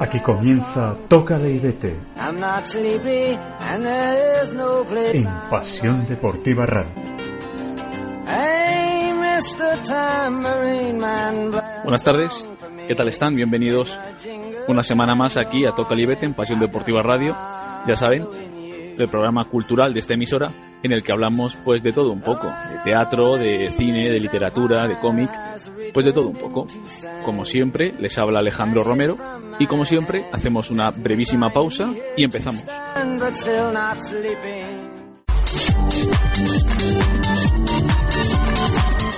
Aquí comienza Toca y vete. En Pasión Deportiva Radio. Buenas tardes, ¿qué tal están? Bienvenidos una semana más aquí a Toca y vete en Pasión Deportiva Radio. Ya saben, el programa cultural de esta emisora en el que hablamos pues de todo un poco, de teatro, de cine, de literatura, de cómic, pues de todo un poco. Como siempre, les habla Alejandro Romero y como siempre hacemos una brevísima pausa y empezamos.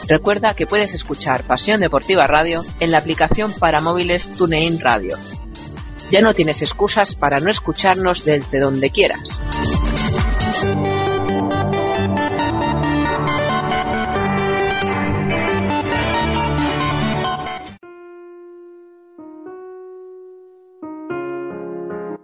Recuerda que puedes escuchar Pasión Deportiva Radio en la aplicación para móviles TuneIn Radio. Ya no tienes excusas para no escucharnos desde donde quieras.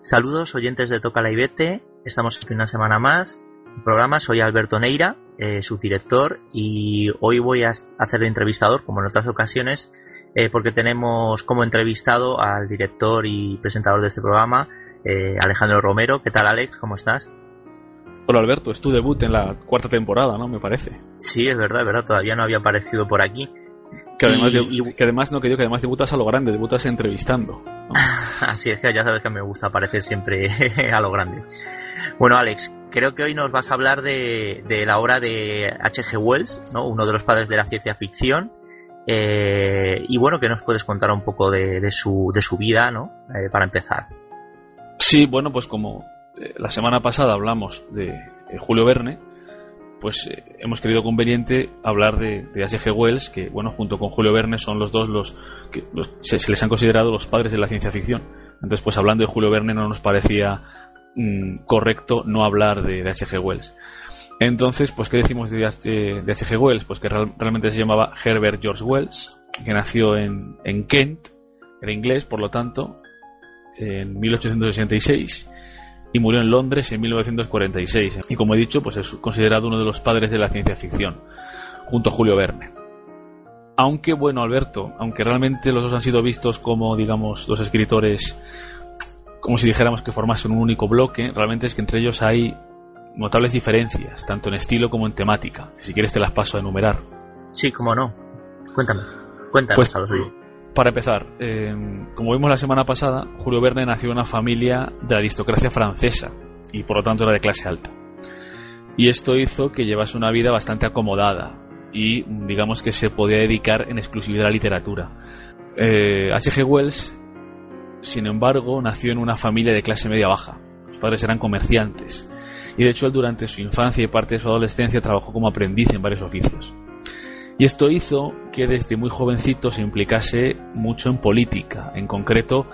Saludos oyentes de Toca la Ibete, estamos aquí una semana más. En programa soy Alberto Neira, eh, su director, y hoy voy a hacer de entrevistador, como en otras ocasiones, eh, porque tenemos como entrevistado al director y presentador de este programa, eh, Alejandro Romero. ¿Qué tal, Alex? ¿Cómo estás? Hola, Alberto. Es tu debut en la cuarta temporada, ¿no? Me parece. Sí, es verdad, es verdad. Todavía no había aparecido por aquí. Que además, que además no que que además debutas a lo grande, debutas entrevistando. Así es, que ya sabes que me gusta aparecer siempre a lo grande. Bueno, Alex, creo que hoy nos vas a hablar de, la obra de H.G. Wells, ¿no? uno de los padres de la ciencia ficción. Eh, y bueno, que nos puedes contar un poco de, su, de su vida, ¿no? Eh, para empezar. Sí, bueno, pues como eh, la semana pasada hablamos de Julio Verne, pues eh, hemos querido conveniente hablar de, de. Wells, que bueno, junto con Julio Verne son los dos los que se, les han considerado los padres de la ciencia ficción. Entonces, pues hablando de Julio Verne no nos parecía mm, correcto no hablar de H.G. Wells. Entonces, pues, ¿qué decimos de H.G. Wells? Pues que realmente se llamaba Herbert George Wells, que nació en, en Kent, era inglés, por lo tanto, en 1866 y murió en Londres en 1946. Y como he dicho, pues es considerado uno de los padres de la ciencia ficción, junto a Julio Verne. Aunque, bueno, Alberto, aunque realmente los dos han sido vistos como, digamos, dos escritores, como si dijéramos que formasen un único bloque, realmente es que entre ellos hay notables diferencias, tanto en estilo como en temática. Si quieres te las paso a enumerar. Sí, cómo no. Cuéntame. Cuéntanos pues, a los para empezar, em, como vimos la semana pasada, Julio Verne nació en una familia de la aristocracia francesa y por lo tanto era de clase alta. Y esto hizo que llevase una vida bastante acomodada y digamos que se podía dedicar en exclusividad a la literatura. H.G. Eh, Wells, sin embargo, nació en una familia de clase media baja. Sus padres eran comerciantes y de hecho él durante su infancia y parte de su adolescencia trabajó como aprendiz en varios oficios. Y esto hizo que desde muy jovencito se implicase mucho en política, en concreto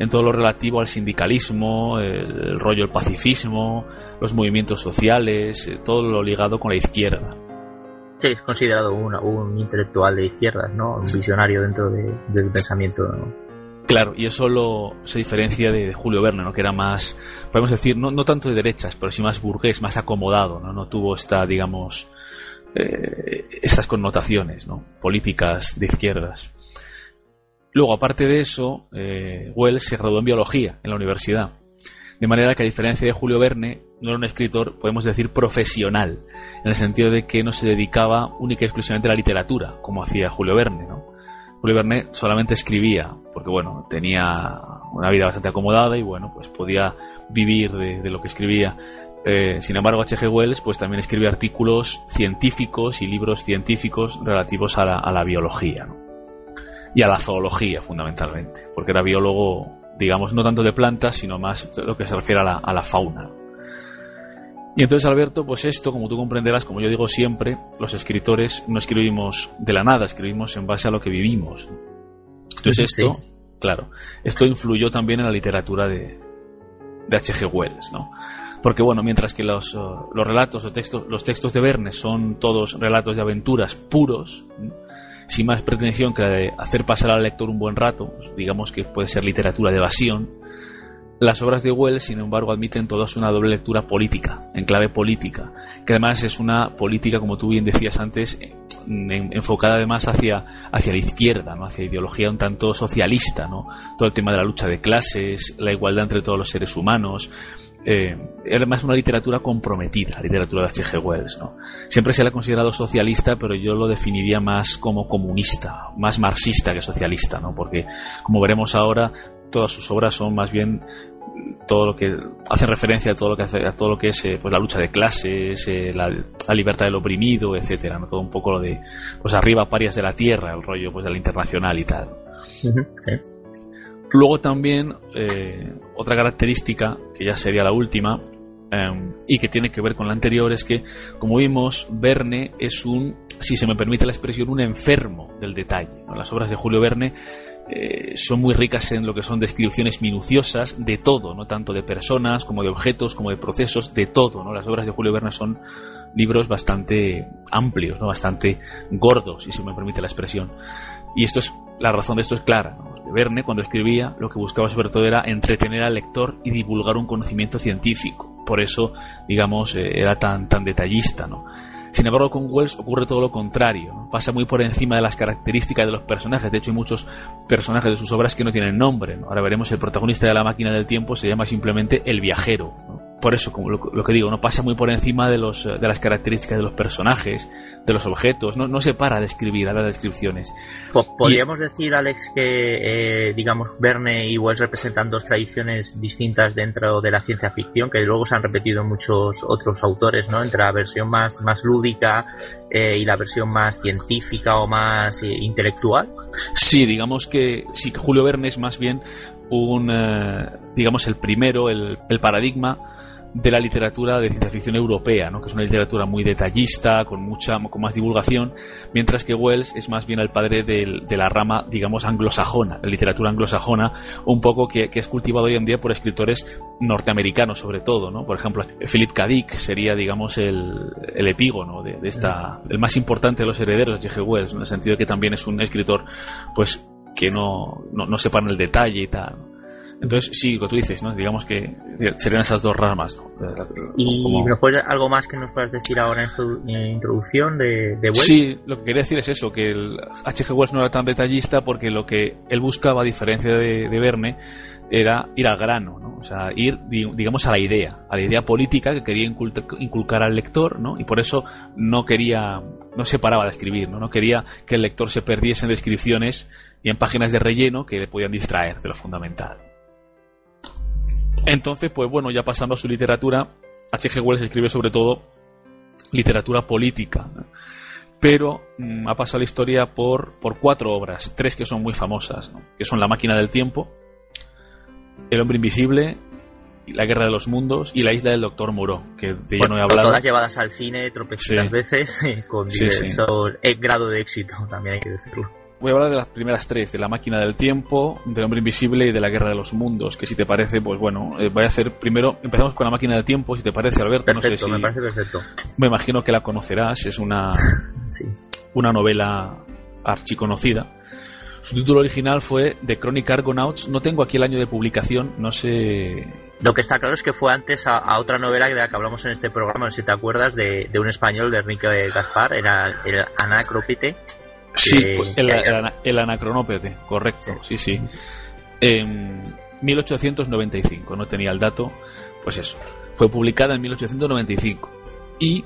en todo lo relativo al sindicalismo, el, rollo del pacifismo, los movimientos sociales, eh, todo lo ligado con la izquierda. Sí, es considerado un, intelectual de izquierdas, ¿no? Un visionario dentro del pensamiento. Claro, y eso lo, se diferencia de, Julio Verne, ¿no? que era más, podemos decir, no, no tanto de derechas, pero sí más burgués, más acomodado, ¿no? no tuvo esta, digamos, eh, estas connotaciones ¿no? políticas de izquierdas. Luego, aparte de eso, eh, Wells se graduó en biología en la universidad. De manera que, a diferencia de Julio Verne, no era un escritor, podemos decir, profesional, en el sentido de que no se dedicaba única y exclusivamente a la literatura, como hacía Julio Verne. ¿no? Julio Verne solamente escribía, porque bueno, tenía una vida bastante acomodada y bueno, pues podía vivir de lo que escribía. Eh, sin embargo, H.G. Wells pues, también escribió artículos científicos y libros científicos relativos a la, biología y a la zoología, fundamentalmente, porque era biólogo, digamos, no tanto de plantas, sino más lo que se refiere a la, fauna. Y entonces, Alberto, pues esto, como tú comprenderás, como yo digo siempre, los escritores no escribimos de la nada, escribimos en base a lo que vivimos. Entonces, esto, claro, esto influyó también en la literatura de, de H.G. Wells, ¿no? Porque bueno, mientras que los, uh, los relatos o textos, los textos de Verne son todos relatos de aventuras puros, sin más pretensión que la de hacer pasar al lector un buen rato, pues, digamos que puede ser literatura de evasión, Las obras de Wells, sin embargo, admiten todas una doble lectura política, en clave política, que además es una política, como tú bien decías antes, enfocada además hacia, hacia la izquierda, ¿no? hacia ideología un tanto socialista, ¿no? todo el tema de la lucha de clases, la igualdad entre todos los seres humanos, eh, es más una literatura comprometida, la literatura de H.G. Wells. ¿no? Siempre se le ha considerado socialista, pero yo lo definiría más como comunista, más marxista que socialista, ¿no? porque como veremos ahora, todas sus obras son más bien todo lo que hace referencia a todo lo que hace, a todo lo que es eh, pues la lucha de clases eh, la, libertad del oprimido etcétera no todo un poco lo de pues arriba parias de la tierra el rollo pues del internacional y tal luego también eh, otra característica que ya sería la última em, y que tiene que ver con la anterior es que como vimos Verne es un si se me permite la expresión un enfermo del detalle las obras de Julio Verne eh, son muy ricas en lo que son descripciones minuciosas de todo, no tanto de personas como de objetos, como de procesos, de todo. ¿no? Las obras de Julio Verne son libros bastante amplios, ¿no? bastante gordos, si se me permite la expresión. Y esto es la razón de esto es clara. Verne, cuando escribía, lo que buscaba sobre todo era entretener al lector y divulgar un conocimiento científico. Por eso, digamos, eh, era tan, tan detallista. ¿no? Sin embargo, con Wells ocurre todo lo contrario. Pasa muy por encima de las características de los personajes. De hecho, hay muchos personajes de sus obras que no tienen nombre. Ahora veremos, el protagonista de la máquina del tiempo se llama simplemente el viajero por eso, como lo, que digo, no pasa muy por encima de, los, de las características de los personajes, de los objetos, no, no se para de escribir a las descripciones. ¿Podríamos decir, Alex, que, eh, digamos, Verne y Wells representan dos tradiciones distintas dentro de la ciencia ficción, que luego se han repetido muchos otros autores, ¿no? Entre la versión más, más lúdica eh, y la versión más científica o más eh, intelectual? Sí, digamos que sí, que Julio Verne es más bien un, digamos, el primero, el, el paradigma de la literatura de ciencia ficción europea, ¿no? que es una literatura muy detallista, con mucha con más divulgación, mientras que Wells es más bien el padre de la rama, digamos, anglosajona, la literatura anglosajona, un poco que, es cultivado hoy en día por escritores norteamericanos, sobre todo. ¿no? Por ejemplo, Philip K. Sería, digamos, el, el epígono de, esta, el más importante de los herederos de G. Wells, en el sentido de que también es un escritor pues que no, no, no sepa en el detalle y tal. Entonces, sí, lo que tú dices, ¿no? Digamos que serían esas dos ramas, ¿no? ¿Y algo más que nos puedas decir ahora en esta introducción de, de Wells? Sí, lo que quería decir es eso, que el H.G. Wells no era tan detallista porque lo que él buscaba, a diferencia de, de Verne, era ir al grano, ¿no? O sea, ir, digamos, a la idea, a la idea política que quería inculcar al lector, ¿no? Y por eso no quería, no se paraba de escribir, ¿no? No quería que el lector se perdiese en descripciones y en páginas de relleno que le podían distraer de lo fundamental. Entonces, pues bueno, ya pasando a su literatura, H.G. Wells escribe sobre todo literatura política, pero mm, ha pasado la historia por, por cuatro obras, tres que son muy famosas, que son La máquina del tiempo, El hombre invisible, La guerra de los mundos y La isla del doctor Moreau, que de ya no he hablado. Todas llevadas al cine tropecientas veces, con diverso grado de éxito, también hay que decirlo voy a hablar de las primeras tres, de la máquina del tiempo, del hombre invisible y de la guerra de los mundos, que si te parece, pues bueno, eh, voy a hacer primero, empezamos con la máquina del tiempo, si te parece, Alberto, perfecto, no sé si... me parece perfecto. Me imagino que la conocerás, es una, una novela archiconocida. Su título original fue The Chronic Argonauts, no tengo aquí el año de publicación, no sé... Lo que está claro es que fue antes a, otra novela de la que hablamos en este programa, no sé si te acuerdas, de, de un español, de Enrique Gaspar, era el Anacropite, Sí, el, el, anacronópete, correcto, sí, sí. En 1895, no tenía el dato, pues eso. Fue publicada en 1895 y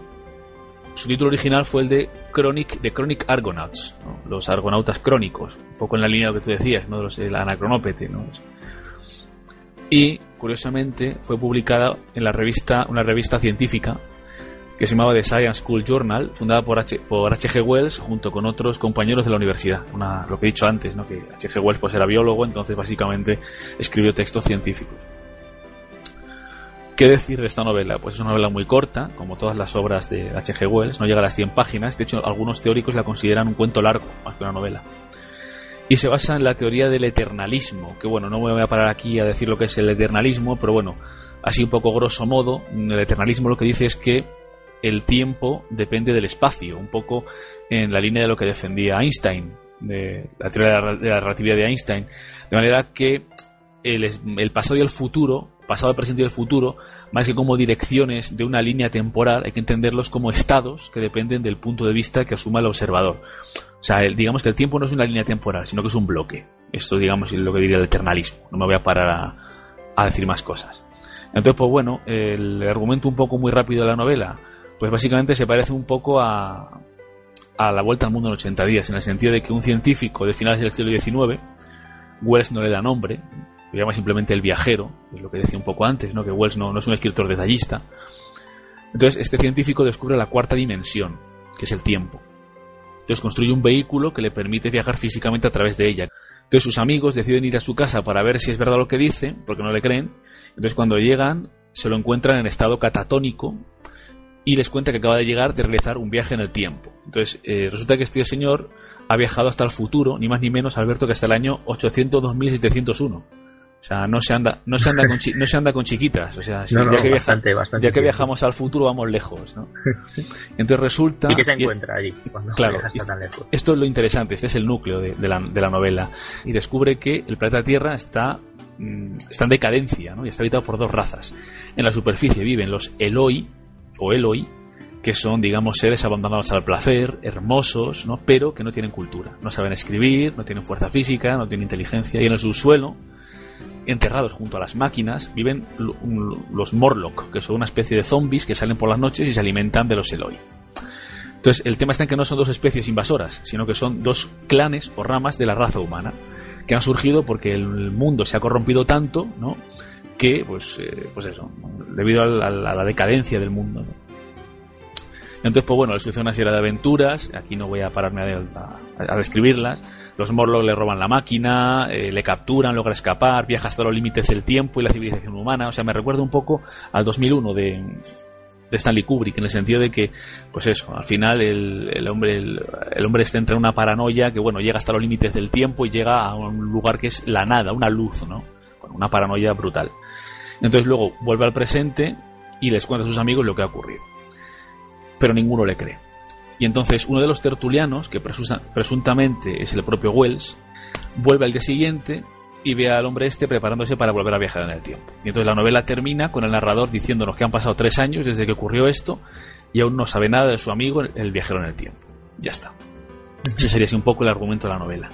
su título original fue el de Chronic, de Chronic Argonauts, los argonautas crónicos, un poco en la línea de lo que tú decías, ¿no? de el anacronópete. ¿no? Y curiosamente fue publicada en la revista, una revista científica que se llamaba The Science School Journal, fundada por H. por H.G. Wells junto con otros compañeros de la universidad. Lo que he dicho antes, ¿no? que H.G. Wells pues, era biólogo, entonces básicamente escribió textos científicos. ¿Qué decir de esta novela? Pues es una novela muy corta, como todas las obras de H.G. Wells, no llega a las 100 páginas, de hecho algunos teóricos la consideran un cuento largo, más que una novela. Y se basa en la teoría del eternalismo, que bueno, no me voy a parar aquí a decir lo que es el eternalismo, pero bueno, así un poco grosso modo, el eternalismo lo que dice es que el tiempo depende del espacio, un poco en la línea de lo que defendía Einstein, de la teoría de la relatividad de Einstein, de manera que el, pasado y el futuro pasado, presente y el futuro, más que como direcciones de una línea temporal, hay que entenderlos como estados que dependen del punto de vista que asuma el observador. O sea, digamos que el tiempo no es una línea temporal, sino que es un bloque. Esto, digamos, es lo que diría el eternalismo. No me voy a parar a, decir más cosas. Entonces, pues bueno, el argumento un poco muy rápido de la novela, pues básicamente se parece un poco a, a La Vuelta al Mundo en 80 días, en el sentido de que un científico de finales del siglo XIX, Wells no le da nombre, lo llama simplemente el viajero, es lo que decía un poco antes, ¿no? que Wells no, no es un escritor detallista. Entonces, este científico descubre la cuarta dimensión, que es el tiempo. Entonces construye un vehículo que le permite viajar físicamente a través de ella. Entonces sus amigos deciden ir a su casa para ver si es verdad lo que dice, porque no le creen. Entonces cuando llegan, se lo encuentran en estado catatónico, y les cuenta que acaba de llegar de realizar un viaje en el tiempo. Entonces, eh, resulta que este señor ha viajado hasta el futuro, ni más ni menos, Alberto, que hasta el año 802.701. O sea, no se anda, no se anda con, no se anda con chiquitas. O sea, ya, que bastante, bastante ya que viajamos al futuro, vamos lejos, ¿no? Entonces resulta. ¿Y qué se encuentra allí? claro, esto es lo interesante, este es el núcleo de, la, de, la, novela. Y descubre que el planeta Tierra está, mm, está en decadencia, ¿no? Y está habitado por dos razas. En la superficie viven los Eloi, o Eloi, que son, digamos, seres abandonados al placer, hermosos, ¿no? pero que no tienen cultura. No saben escribir, no tienen fuerza física, no tienen inteligencia. Y en el subsuelo, enterrados junto a las máquinas, viven los Morlock, que son una especie de zombies que salen por las noches y se alimentan de los Eloi. Entonces, el tema está en que no son dos especies invasoras, sino que son dos clanes o ramas de la raza humana, que han surgido porque el mundo se ha corrompido tanto, ¿no? que, pues, eh, pues eso, debido a la, decadencia del mundo. Entonces, pues bueno, le sucede una serie de aventuras, aquí no voy a pararme a, describirlas. Los Morlocks le roban la máquina, eh, le capturan, logra escapar, viaja hasta los límites del tiempo y la civilización humana. O sea, me recuerda un poco al 2001 de, de Stanley Kubrick, en el sentido de que, pues eso, al final el, el hombre el, hombre está entre una paranoia que, bueno, llega hasta los límites del tiempo y llega a un lugar que es la nada, una luz, ¿no? una paranoia brutal. Entonces luego vuelve al presente y les cuenta a sus amigos lo que ha ocurrido. Pero ninguno le cree. Y entonces uno de los tertulianos, que presuntamente es el propio Wells, vuelve al día siguiente y ve al hombre este preparándose para volver a viajar en el tiempo. Y entonces la novela termina con el narrador diciéndonos que han pasado tres años desde que ocurrió esto y aún no sabe nada de su amigo, el viajero en el tiempo. Ya está. Ese sería así un poco el argumento de la novela.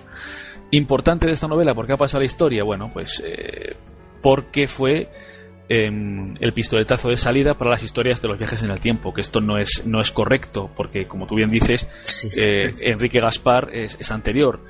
Importante de esta novela, ¿por qué ha pasado la historia? Bueno, pues eh, porque fue em, el pistoletazo de salida para las historias de los viajes en el tiempo, que esto no es, no es correcto, porque como tú bien dices, eh, Enrique Gaspar es, anterior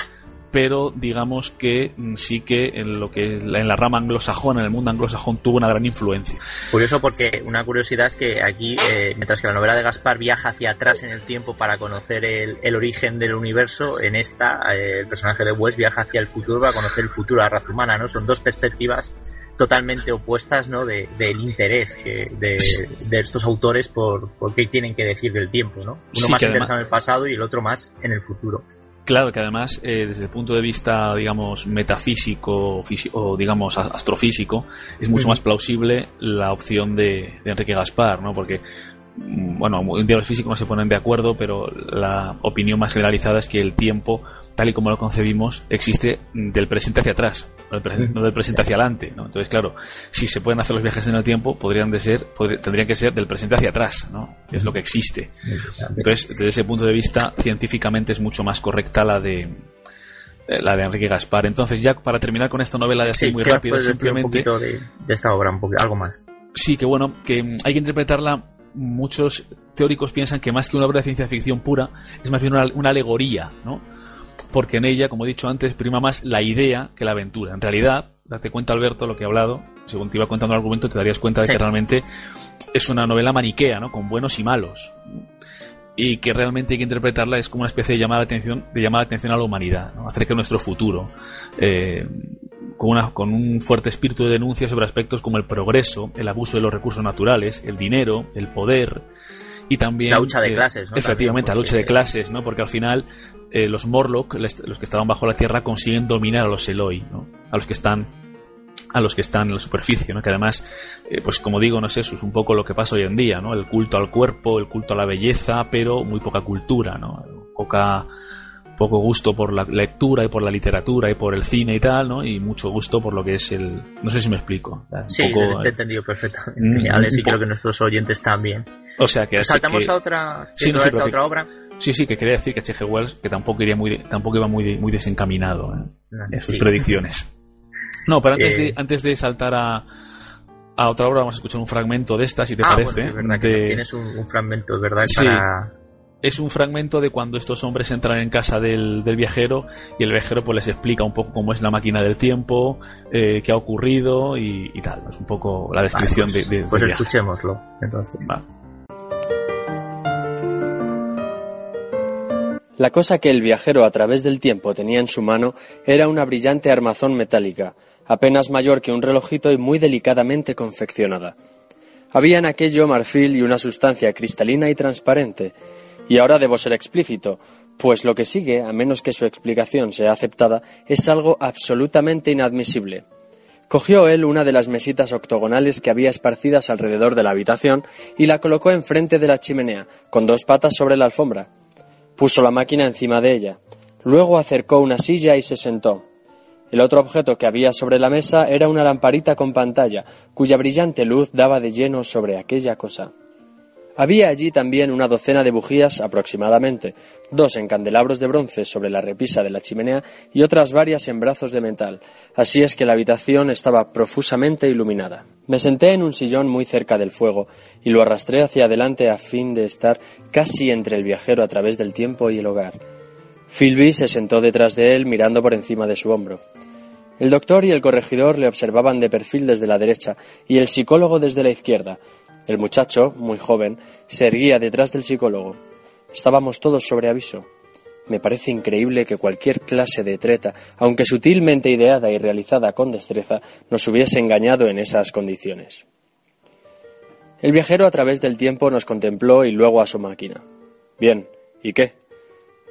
pero digamos que mm, sí que en lo que en la rama anglosajona, en el mundo anglosajón, tuvo una gran influencia. Curioso porque una curiosidad es que aquí, eh, mientras que la novela de Gaspar viaja hacia atrás en el tiempo para conocer el, origen del universo, en esta eh, el personaje de West viaja hacia el futuro para conocer el futuro de la raza humana, ¿no? Son dos perspectivas totalmente opuestas ¿no? de, del interés que, de, estos autores por, por qué tienen que decir del tiempo. ¿no? Uno más interesado en el pasado y el otro más en el futuro. Claro que además, eh, desde el punto de vista, digamos, metafísico o, digamos, astrofísico, es mucho más plausible la opción de, de Enrique Gaspar, ¿no? Porque mm, bueno, en los físicos no se ponen de acuerdo, pero la opinión más generalizada es que el tiempo tal y como lo concebimos, existe del presente hacia atrás, no del, presente hacia adelante. Entonces, claro, si se pueden hacer los viajes en el tiempo, podrían de ser, tendrían que ser del presente hacia atrás, ¿no? es lo que existe. Entonces, desde ese punto de vista, científicamente es mucho más correcta la de eh, la de Enrique Gaspar. Entonces, ya para terminar con esta novela de así muy rápido, simplemente un poquito de, esta obra, un algo más. Sí, que bueno, que hay que interpretarla muchos teóricos piensan que más que una obra de ciencia ficción pura, es más bien una, una alegoría, ¿no? Porque en ella, como he dicho antes, prima más la idea que la aventura. En realidad, date cuenta, Alberto, lo que he hablado, según te iba contando el argumento, te darías cuenta de que realmente es una novela maniquea, ¿no? Con buenos y malos. Y que realmente hay que interpretarla es como una especie de llamada de atención, de llamada de atención a la humanidad, ¿no? acerca de nuestro futuro. Eh, con, una, con un fuerte espíritu de denuncia sobre aspectos como el progreso, el abuso de los recursos naturales, el dinero, el poder, y también la lucha de eh, clases ¿no? efectivamente la lucha de clases no porque al final eh, los Morlock los que estaban bajo la tierra consiguen dominar a los Eloi ¿no? a los que están a los que están en la superficie, ¿no? que además, eh, pues como digo, no sé, eso es un poco lo que pasa hoy en día, ¿no? el culto al cuerpo, el culto a la belleza, pero muy poca cultura, ¿no? poca poco gusto por la lectura y por la literatura y por el cine y tal, ¿no? Y mucho gusto por lo que es el... No sé si me explico. sí, te he entendido perfectamente, mm, Alex, y creo que nuestros oyentes también. O sea que... Saltamos a otra, sí, no, a otra obra. Sí, sí, que quería decir que H.G. Wells que tampoco, iría muy, tampoco iba muy, muy desencaminado ¿eh? en sus predicciones. No, pero antes, de, eh. antes de saltar a, a otra obra vamos a escuchar un fragmento de esta, si te ah, parece. es verdad que tienes un, fragmento, es verdad, para es un fragmento de cuando estos hombres entran en casa del, viajero y el viajero pues les explica un poco cómo es la máquina del tiempo, eh, qué ha ocurrido y, tal. Es un poco la descripción pues, de, Pues escuchémoslo, entonces. La cosa que el viajero a través del tiempo tenía en su mano era una brillante armazón metálica, apenas mayor que un relojito y muy delicadamente confeccionada. Había en aquello marfil y una sustancia cristalina y transparente, y ahora debo ser explícito, pues lo que sigue, a menos que su explicación sea aceptada, es algo absolutamente inadmisible. Cogió él una de las mesitas octogonales que había esparcidas alrededor de la habitación y la colocó enfrente de la chimenea, con dos patas sobre la alfombra. Puso la máquina encima de ella. Luego acercó una silla y se sentó. El otro objeto que había sobre la mesa era una lamparita con pantalla, cuya brillante luz daba de lleno sobre aquella cosa. Había allí también una docena de bujías aproximadamente, dos en candelabros de bronce sobre la repisa de la chimenea y otras varias en brazos de metal, así es que la habitación estaba profusamente iluminada. Me senté en un sillón muy cerca del fuego y lo arrastré hacia adelante a fin de estar casi entre el viajero a través del tiempo y el hogar. Philby se sentó detrás de él mirando por encima de su hombro. El doctor y el corregidor le observaban de perfil desde la derecha y el psicólogo desde la izquierda, el muchacho, muy joven, se erguía detrás del psicólogo. Estábamos todos sobre aviso. Me parece increíble que cualquier clase de treta, aunque sutilmente ideada y realizada con destreza, nos hubiese engañado en esas condiciones. El viajero a través del tiempo nos contempló y luego a su máquina. Bien, ¿y qué?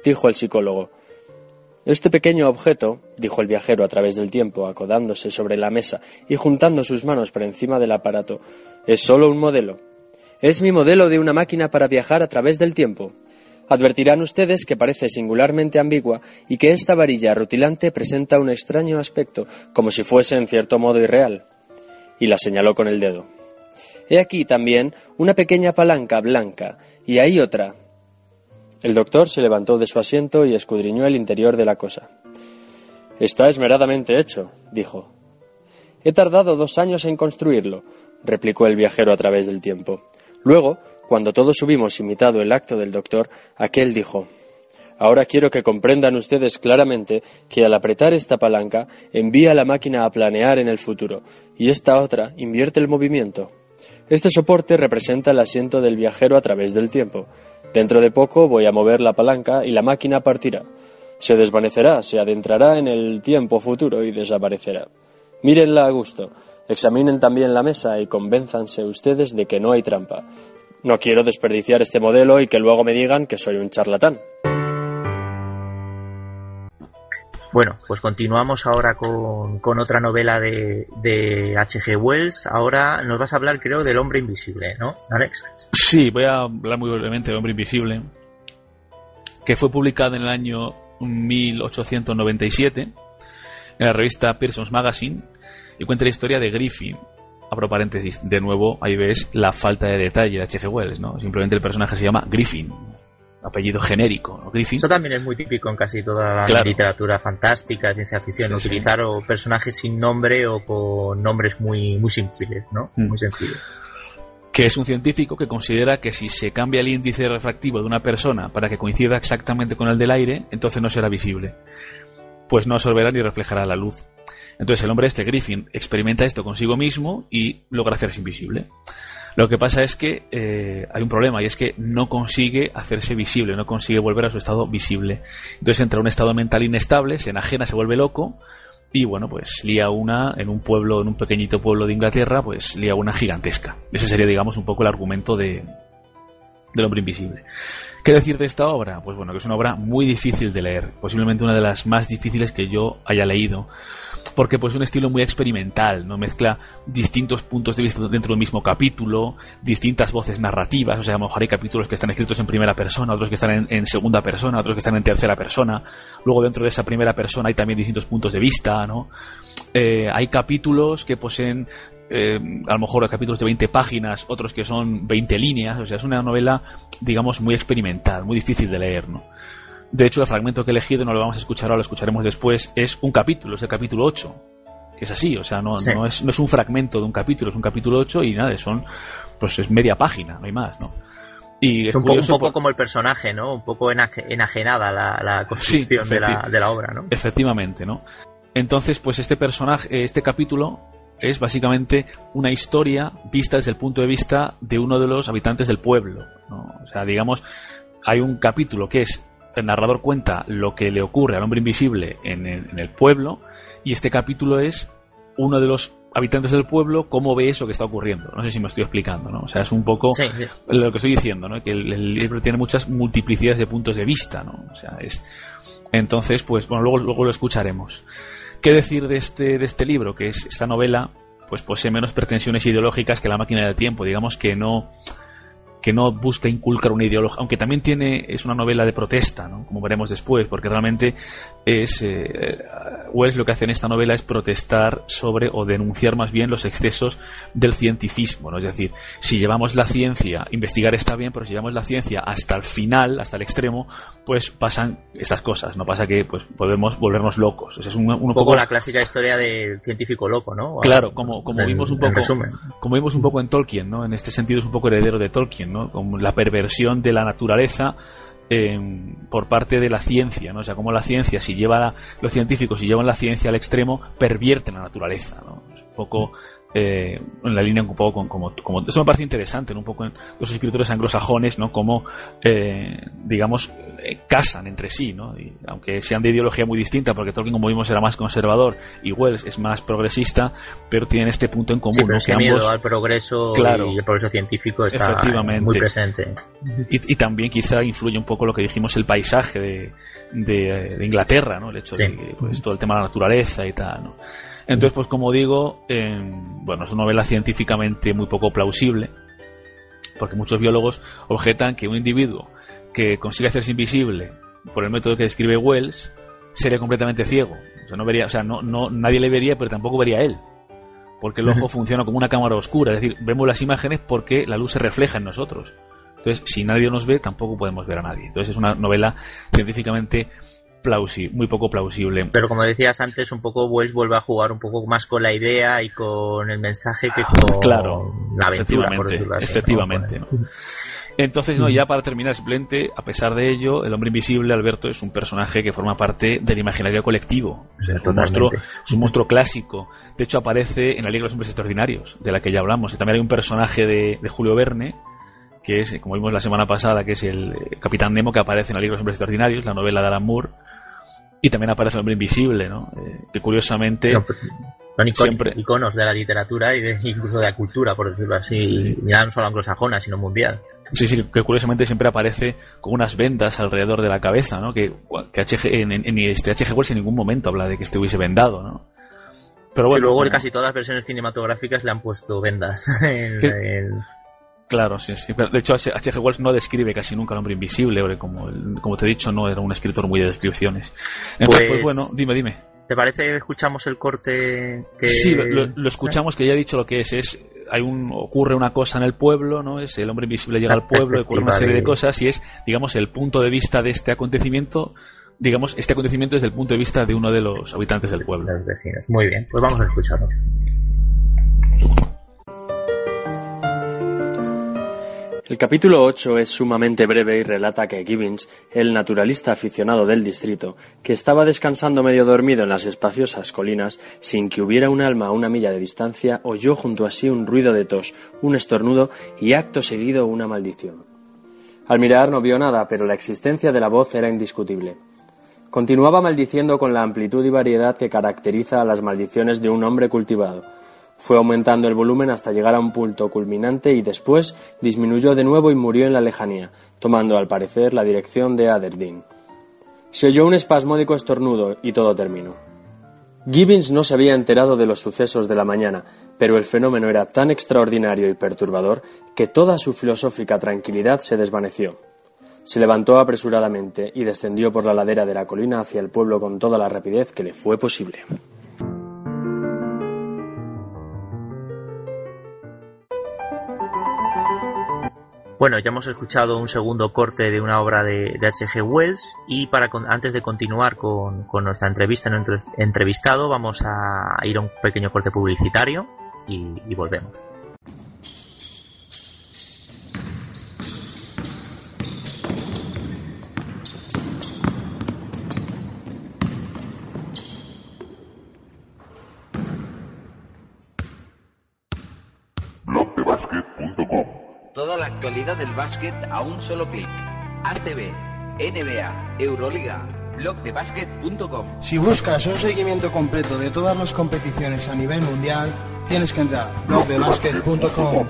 dijo el psicólogo. Este pequeño objeto, dijo el viajero a través del tiempo, acodándose sobre la mesa y juntando sus manos por encima del aparato, es solo un modelo. Es mi modelo de una máquina para viajar a través del tiempo. Advertirán ustedes que parece singularmente ambigua y que esta varilla rutilante presenta un extraño aspecto, como si fuese en cierto modo irreal. Y la señaló con el dedo. He aquí también una pequeña palanca blanca, y hay otra, el doctor se levantó de su asiento y escudriñó el interior de la cosa. Está esmeradamente hecho, dijo. He tardado dos años en construirlo, replicó el viajero a través del tiempo. Luego, cuando todos hubimos imitado el acto del doctor, aquel dijo Ahora quiero que comprendan ustedes claramente que al apretar esta palanca envía la máquina a planear en el futuro, y esta otra invierte el movimiento. Este soporte representa el asiento del viajero a través del tiempo, Dentro de poco voy a mover la palanca y la máquina partirá. Se desvanecerá, se adentrará en el tiempo futuro y desaparecerá. Mírenla a gusto. Examinen también la mesa y convénzanse ustedes de que no hay trampa. No quiero desperdiciar este modelo y que luego me digan que soy un charlatán. Bueno, pues continuamos ahora con, otra novela de, de H.G. Wells. Ahora nos vas a hablar, creo, del hombre invisible, ¿no, Alex? Sí, voy a hablar muy brevemente del hombre invisible, que fue publicada en el año 1897 en la revista Pearson's Magazine y cuenta la historia de Griffin. Abro paréntesis, de nuevo, ahí ves la falta de detalle de H.G. Wells, ¿no? Simplemente el personaje se llama Griffin, apellido genérico, ¿no? Griffin. Eso también es muy típico en casi toda la literatura fantástica, ciencia ficción, utilizar o personajes sin nombre o con nombres muy, muy simples, ¿no? Mm. Muy sencillos. Que es un científico que considera que si se cambia el índice refractivo de una persona para que coincida exactamente con el del aire, entonces no será visible. Pues no absorberá ni reflejará la luz. Entonces el hombre este, Griffin, experimenta esto consigo mismo y logra hacerse invisible. Lo que pasa es que eh, hay un problema y es que no consigue hacerse visible, no consigue volver a su estado visible. Entonces entra en un estado mental inestable, se enajena, se vuelve loco y bueno, pues lía una en un pueblo, en un pequeñito pueblo de Inglaterra, pues lía una gigantesca. Ese sería, digamos, un poco el argumento de, del hombre invisible. ¿Qué decir de esta obra? Pues bueno, que es una obra muy difícil de leer, posiblemente una de las más difíciles que yo haya leído, porque pues es un estilo muy experimental, no mezcla distintos puntos de vista dentro del mismo capítulo, distintas voces narrativas, o sea, a lo mejor hay capítulos que están escritos en primera persona, otros que están en, segunda persona, otros que están en tercera persona, luego dentro de esa primera persona hay también distintos puntos de vista, ¿no? Eh, hay capítulos que poseen eh, a lo mejor capítulos de 20 páginas, otros que son 20 líneas, o sea, es una novela, digamos, muy experimental, muy difícil de leer, ¿no? De hecho, el fragmento que he elegido, no lo vamos a escuchar ahora, lo escucharemos después, es un capítulo, es el capítulo 8. Que es así, o sea, no, no, es, no es un fragmento de un capítulo, es un capítulo 8 y nada, son, pues es media página, no hay más, ¿no? Y es un, poco, como el personaje, ¿no? Un poco enajenada la, la construcción de, la, de la obra, ¿no? Efectivamente, ¿no? Entonces, pues este personaje, este capítulo es básicamente una historia vista desde el punto de vista de uno de los habitantes del pueblo. ¿no? O sea, digamos, hay un capítulo que es el narrador cuenta lo que le ocurre al hombre invisible en el, pueblo y este capítulo es uno de los habitantes del pueblo cómo ve eso que está ocurriendo. No sé si me estoy explicando, ¿no? O sea, es un poco lo que estoy diciendo, ¿no? Que el, libro tiene muchas multiplicidades de puntos de vista, ¿no? O sea, es entonces, pues bueno, luego, luego lo escucharemos. ¿Qué decir de este, de este libro? Que es esta novela, pues posee menos pretensiones ideológicas que La máquina del tiempo. Digamos que no, que no busca inculcar una ideología, aunque también tiene, es una novela de protesta, ¿no? como veremos después, porque realmente es, eh, Wells lo que hace en esta novela es protestar sobre, o denunciar más bien los excesos del cientificismo, ¿no? es decir, si llevamos la ciencia, investigar está bien, pero si llevamos la ciencia hasta el final, hasta el extremo, pues pasan estas cosas, no pasa que pues podemos volvernos locos. es un, poco, la clásica historia del científico loco, ¿no? Claro, como, como vimos un poco, como vimos un poco en Tolkien, ¿no? En este sentido es un poco heredero de Tolkien, como la perversión de la naturaleza em, por parte de la ciencia, ¿no? O sea, como la ciencia, si lleva los científicos, si llevan la ciencia al extremo, pervierten la naturaleza, ¿no? un poco eh, en la línea un poco con como, como eso me parece interesante un poco en los escritores anglosajones no como eh, digamos eh, casan entre sí no y aunque sean de ideología muy distinta porque Tolkien como vimos era más conservador y Wells es más progresista pero tienen este punto en común que miedo al progreso y el progreso científico está muy presente. Y, también quizá influye un poco lo que dijimos el paisaje de, de, Inglaterra no el hecho de pues, todo el tema de la naturaleza y tal no entonces, pues como digo, bueno, es una novela científicamente muy poco plausible, porque muchos biólogos objetan que un individuo que consigue hacerse invisible por el método que describe Wells sería completamente ciego. O sea, no vería, o sea, no, no, nadie le vería, pero tampoco vería a él. Porque el ojo funciona como una cámara oscura, es decir, vemos las imágenes porque la luz se refleja en nosotros. Entonces, si nadie nos ve, tampoco podemos ver a nadie. Entonces, es una novela científicamente muy poco plausible. Pero como decías antes, un poco Wells vuelve a jugar un poco más con la idea y con el mensaje que con claro, la aventura, efectivamente, Entonces, no, ya para terminar, simplemente, a pesar de ello, el hombre invisible, Alberto, es un personaje que forma parte del imaginario colectivo. es, un monstruo, es un monstruo clásico. De hecho, aparece en la Liga de los Hombres Extraordinarios, de la que ya hablamos. Y también hay un personaje de, de Julio Verne, que es, como vimos la semana pasada, que es el Capitán Nemo que aparece en la Liga de los Hombres Extraordinarios, la novela de Alan Moore, y también aparece el hombre invisible, ¿no? Eh, que curiosamente... son siempre... iconos de la literatura y de, incluso de la cultura, por decirlo así, ya no solo anglosajona, sino mundial. Sí, sí, que curiosamente siempre aparece con unas vendas alrededor de la cabeza, ¿no? Que, que en, en, este H.G. Wells en ningún momento habla de que estuviese vendado, ¿no? Pero bueno, luego casi todas las versiones cinematográficas le han puesto vendas en, Claro, sí, sí. de hecho, H.G. Wells no describe casi nunca al hombre invisible, como, como te he dicho, no era un escritor muy de descripciones. Entonces, pues, pues bueno, dime, dime. ¿Te parece que escuchamos el corte que... Sí, lo, escuchamos, que ya he dicho lo que es. es hay un ocurre una cosa en el pueblo, ¿no? Es el hombre invisible llega al pueblo, ocurre una serie de cosas y es, digamos, el punto de vista de este acontecimiento digamos, este acontecimiento desde el punto de vista de uno de los habitantes del pueblo. Los vecinos. Muy bien, pues vamos a escucharlo. El capítulo 8 es sumamente breve y relata que Gibbons, el naturalista aficionado del distrito, que estaba descansando medio dormido en las espaciosas colinas, sin que hubiera un alma a una milla de distancia, oyó junto a sí un ruido de tos, un estornudo y acto seguido una maldición. Al mirar no vio nada, pero la existencia de la voz era indiscutible. Continuaba maldiciendo con la amplitud y variedad que caracteriza a las maldiciones de un hombre cultivado Fue aumentando el volumen hasta llegar a un punto culminante y después disminuyó de nuevo y murió en la lejanía, tomando al parecer la dirección de Aberdeen. Se oyó un espasmódico estornudo y todo terminó. Gibbons no se había enterado de los sucesos de la mañana, pero el fenómeno era tan extraordinario y perturbador que toda su filosófica tranquilidad se desvaneció. Se levantó apresuradamente y descendió por la ladera de la colina hacia el pueblo con toda la rapidez que le fue posible. Bueno, ya hemos escuchado un segundo corte de una obra de, H.G. Wells y para antes de continuar con, nuestra entrevista, nuestro entrevistado, vamos a ir a un pequeño corte publicitario y volvemos. Toda la actualidad del básquet a un solo clic. ACB, NBA, Euroliga, blogdebasket.com. Si buscas un seguimiento completo de todas las competiciones a nivel mundial, tienes que entrar a blogdebasket.com.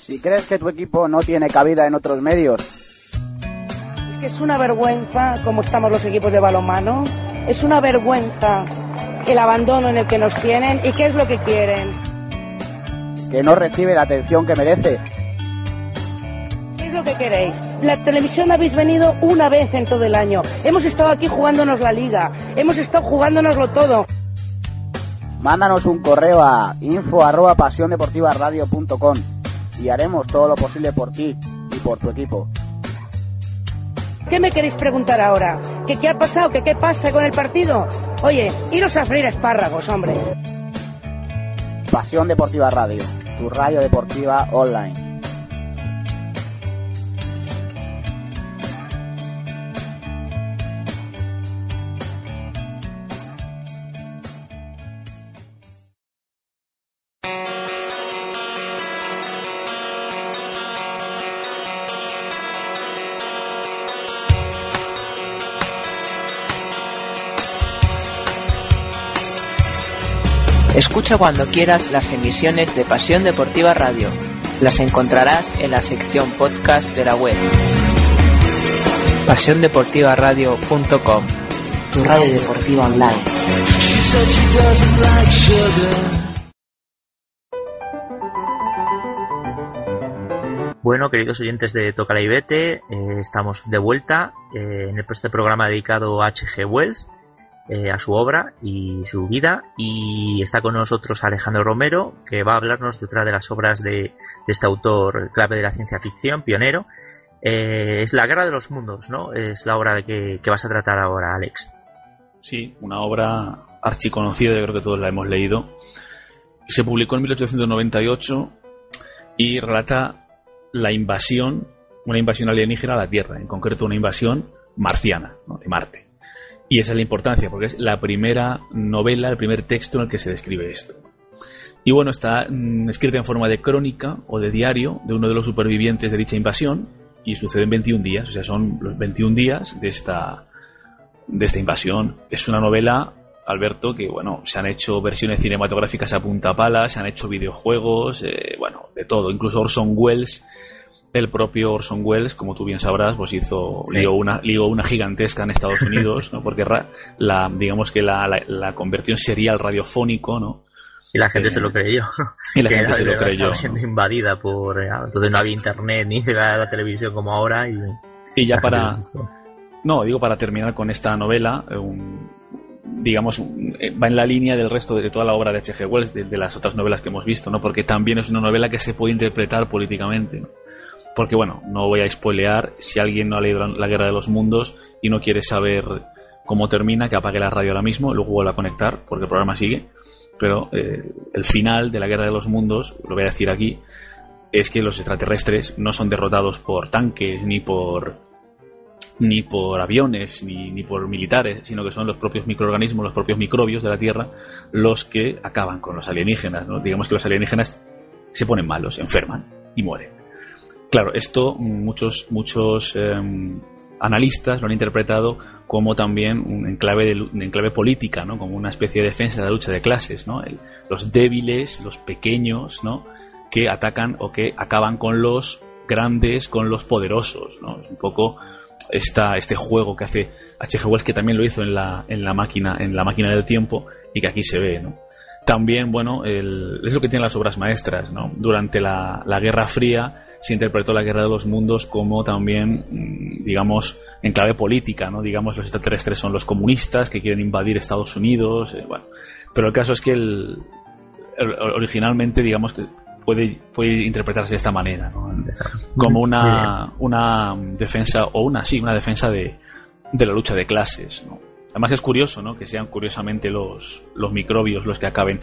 Si crees que tu equipo no tiene cabida en otros medios, que es una vergüenza cómo estamos los equipos de balonmano, es una vergüenza el abandono en el que nos tienen y qué es lo que quieren. Que no recibe la atención que merece. ¿Qué es lo que queréis? La televisión habéis venido una vez en todo el año. Hemos estado aquí jugándonos la liga, hemos estado jugándonoslo todo. Mándanos un correo a info arroba y haremos todo lo posible por ti y por tu equipo. ¿Qué me queréis preguntar ahora? ¿Que qué ha pasado? ¿Que qué pasa con el partido? Oye, iros a freír espárragos, hombre. Pasión Deportiva Radio, tu radio deportiva online. Escucha cuando quieras las emisiones de Pasión Deportiva Radio. Las encontrarás en la sección podcast de la web. PasiónDeportivaRadio.com Tu radio deportiva online. Bueno, queridos oyentes de Toca la Ibete, eh, estamos de vuelta eh, en este programa dedicado a H.G. Wells eh, a su obra y su vida y está con nosotros Alejandro Romero que va a hablarnos de otra de las obras de, este autor clave de la ciencia ficción, pionero. Eh, es La Guerra de los Mundos, ¿no? Es la obra que, que vas a tratar ahora, Alex. Sí, una obra archiconocida, yo creo que todos la hemos leído. Se publicó en 1898 y relata la invasión, una invasión alienígena a la Tierra, en concreto una invasión marciana, de Marte. Y esa es la importancia, porque es la primera novela, el primer texto en el que se describe esto. Y bueno, está mm, escrita en forma de crónica o de diario de uno de los supervivientes de dicha invasión y sucede en 21 días, o sea, son los 21 días de esta, de esta invasión. Es una novela, Alberto, que bueno, se han hecho versiones cinematográficas a punta pala, se han hecho videojuegos, eh, bueno, de todo. Incluso Orson Welles el propio Orson Welles, como tú bien sabrás, pues hizo una una gigantesca en Estados Unidos, ¿no? Porque la digamos que la, la, conversión serial radiofónico, ¿no? Y la gente se lo creyó. Y la gente se lo creyó. siendo invadida por. Eh, entonces no había internet ni la televisión como ahora. Y, y ya para. No, digo para terminar con esta novela, digamos, eh, va en la línea del resto de toda la obra de H.G. Wells, de, de, las otras novelas que hemos visto, ¿no? Porque también es una novela que se puede interpretar políticamente, ¿no? Porque bueno, no voy a spoilear, si alguien no ha leído La Guerra de los Mundos y no quiere saber cómo termina, que apague la radio ahora mismo, luego vuelva a conectar, porque el programa sigue. Pero eh, el final de la Guerra de los Mundos, lo voy a decir aquí, es que los extraterrestres no son derrotados por tanques, ni por ni por aviones, ni, ni por militares, sino que son los propios microorganismos, los propios microbios de la Tierra, los que acaban con los alienígenas. ¿no? Digamos que los alienígenas se ponen malos, enferman y mueren. Claro, esto muchos, muchos em, analistas lo han interpretado como también un enclave, de, política, ¿no? como una especie de defensa de la lucha de clases, ¿no? los débiles, los pequeños, ¿no? que atacan o que acaban con los grandes, con los poderosos. ¿no? un poco esta, este juego que hace H.G. Wells, que también lo hizo en la, en la, máquina, en la máquina del tiempo y que aquí se ve. ¿no? También, bueno, es lo que tienen las obras maestras. ¿no? Durante la, la Guerra Fría se interpretó la Guerra de los Mundos como también, mm, digamos, en clave política, ¿no? Digamos, los extraterrestres son los comunistas que quieren invadir Estados Unidos, eh, bueno. Pero el caso es que el, originalmente, digamos, que puede, puede interpretarse de esta manera, ¿no? Como una, una defensa, o una, sí, una defensa de, de la lucha de clases, ¿no? Además es curioso, ¿no? Que sean curiosamente los, los microbios los que acaben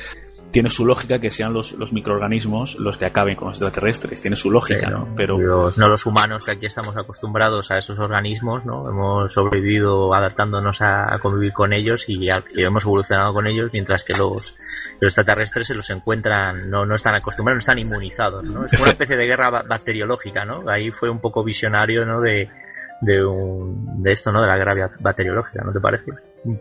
tiene su lógica que sean los, los microorganismos los que acaben con los extraterrestres, tiene su lógica, ¿no? Pero los, no los humanos que aquí estamos acostumbrados a esos organismos, ¿no? Hemos sobrevivido adaptándonos a, convivir con ellos y, hemos evolucionado con ellos, mientras que los, los extraterrestres se los encuentran, no, no están acostumbrados, no están inmunizados, ¿no? Es una especie de guerra bacteriológica, ¿no? Ahí fue un poco visionario, ¿no? De, de, un, de esto, ¿no? De la guerra bacteriológica, ¿no te parece?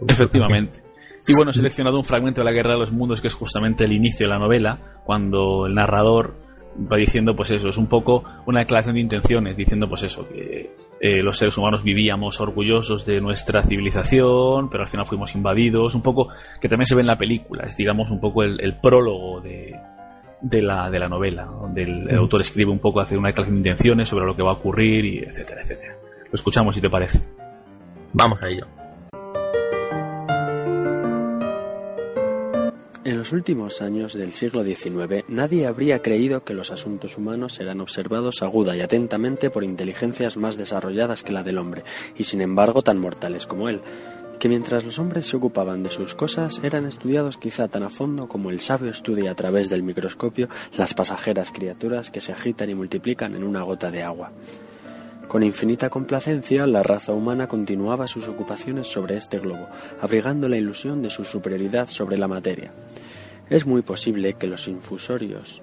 Efectivamente. Y bueno, he seleccionado un fragmento de la Guerra de los Mundos que es justamente el inicio de la novela, cuando el narrador va diciendo pues eso, es un poco una declaración de intenciones, diciendo pues eso, que eh, los seres humanos vivíamos orgullosos de nuestra civilización, pero al final fuimos invadidos, un poco que también se ve en la película, es digamos un poco el, prólogo de, de, la, de la novela, donde el, el, autor escribe un poco, hace una declaración de intenciones sobre lo que va a ocurrir, y etcétera, etcétera. Lo escuchamos si te parece. Vamos a ello. En los últimos años del siglo XIX nadie habría creído que los asuntos humanos eran observados aguda y atentamente por inteligencias más desarrolladas que la del hombre, y sin embargo tan mortales como él, que mientras los hombres se ocupaban de sus cosas eran estudiados quizá tan a fondo como el sabio estudia a través del microscopio las pasajeras criaturas que se agitan y multiplican en una gota de agua. Con infinita complacencia, la raza humana continuaba sus ocupaciones sobre este globo, abrigando la ilusión de su superioridad sobre la materia. Es muy posible que los infusorios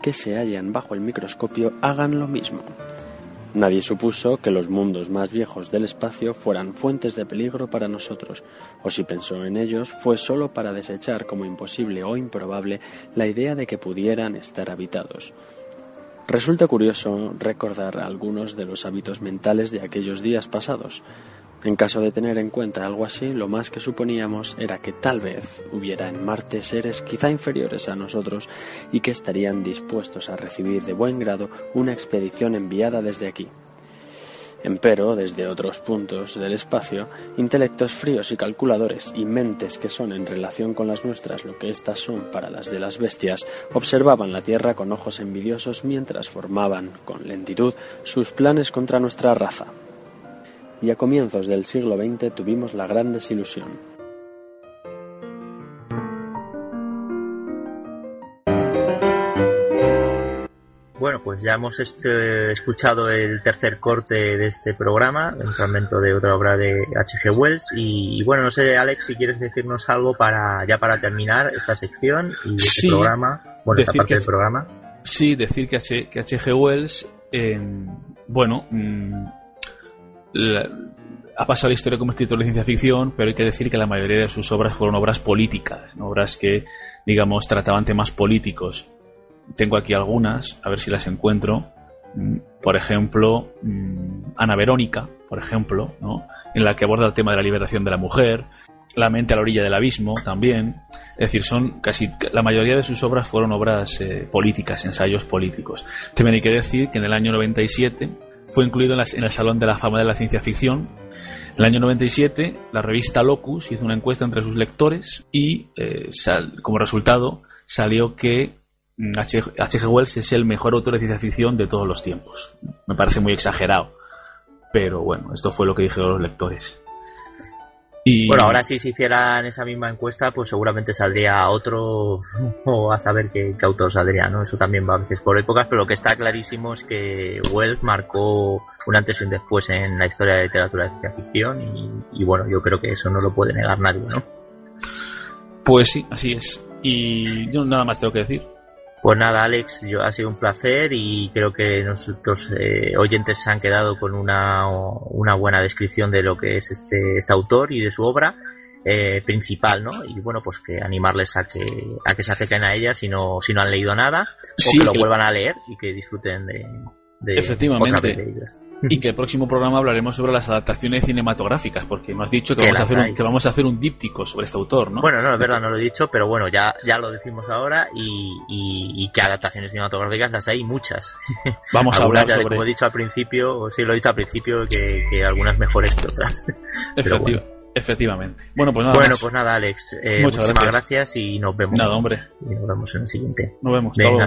que se hallan bajo el microscopio hagan lo mismo. Nadie supuso que los mundos más viejos del espacio fueran fuentes de peligro para nosotros, o si pensó en ellos fue sólo para desechar como imposible o improbable la idea de que pudieran estar habitados. Resulta curioso recordar algunos de los hábitos mentales de aquellos días pasados. En caso de tener en cuenta algo así, lo más que suponíamos era que tal vez hubiera en Marte seres quizá inferiores a nosotros y que estarían dispuestos a recibir de buen grado una expedición enviada desde aquí. Empero, desde otros puntos del espacio, intelectos fríos y calculadores y mentes que son en relación con las nuestras lo que éstas son para las de las bestias, observaban la Tierra con ojos envidiosos mientras formaban, con lentitud, sus planes contra nuestra raza. Y a comienzos del siglo XX tuvimos la gran desilusión Bueno, pues ya hemos este, escuchado el tercer corte de este programa, un fragmento de otra obra de H.G. Wells. Y, bueno, no sé, Alex, si quieres decirnos algo para ya para terminar esta sección y este programa, bueno, esta parte del programa. Sí, decir que H.G. Wells, bueno, mm, ha pasado la historia como escritor de ciencia ficción, pero hay que decir que la mayoría de sus obras fueron obras políticas, obras que, digamos, trataban temas políticos tengo aquí algunas, a ver si las encuentro. Mm, por ejemplo, mm, Ana Verónica, por ejemplo, ¿no? en la que aborda el tema de la liberación de la mujer, La mente a la orilla del abismo también. Es decir, son casi la mayoría de sus obras fueron obras eh, políticas, ensayos políticos. También hay que decir que en el año 97 fue incluido en, el Salón de la Fama de la Ciencia Ficción. En el año 97, la revista Locus hizo una encuesta entre sus lectores y, eh, como resultado, salió que H.G. Wells es el mejor autor de ciencia ficción de todos los tiempos. Me parece muy exagerado. Pero bueno, esto fue lo que dijeron los lectores. Y... Bueno, ahora si se hicieran esa misma encuesta, pues seguramente saldría otro o a saber qué, autor saldría, ¿no? Eso también va a veces por épocas, pero lo que está clarísimo es que Wells marcó un antes y un después en la historia de la literatura de ciencia ficción y, y bueno, yo creo que eso no lo puede negar nadie, ¿no? Pues sí, así es. Y yo nada más tengo que decir. Pues nada, Alex, yo, ha sido un placer y creo que nuestros eh, oyentes se han quedado con una, una buena descripción de lo que es este, este autor y de su obra. Eh, principal, ¿no? Y bueno, pues que animarles a que a que se acerquen a ella si no si no han leído nada o que lo vuelvan a leer y que disfruten de, de Efectivamente. Y que el próximo programa hablaremos sobre las adaptaciones cinematográficas, porque me has dicho que, vamos a, hacer un, que vamos a hacer un díptico sobre este autor, ¿no? Bueno, no, es verdad, no lo he dicho, pero bueno, ya, ya lo decimos ahora y, y, que adaptaciones cinematográficas las hay muchas. Vamos a hablar sobre... Como he dicho al principio, sí, lo he dicho al principio, que, que algunas mejores que otras. Efectivamente. Bueno, pues nada. Bueno, pues nada, Alex. Eh, muchísimas gracias. y nos vemos. Nada, hombre. Y nos vemos en el siguiente. Nos vemos. Venga,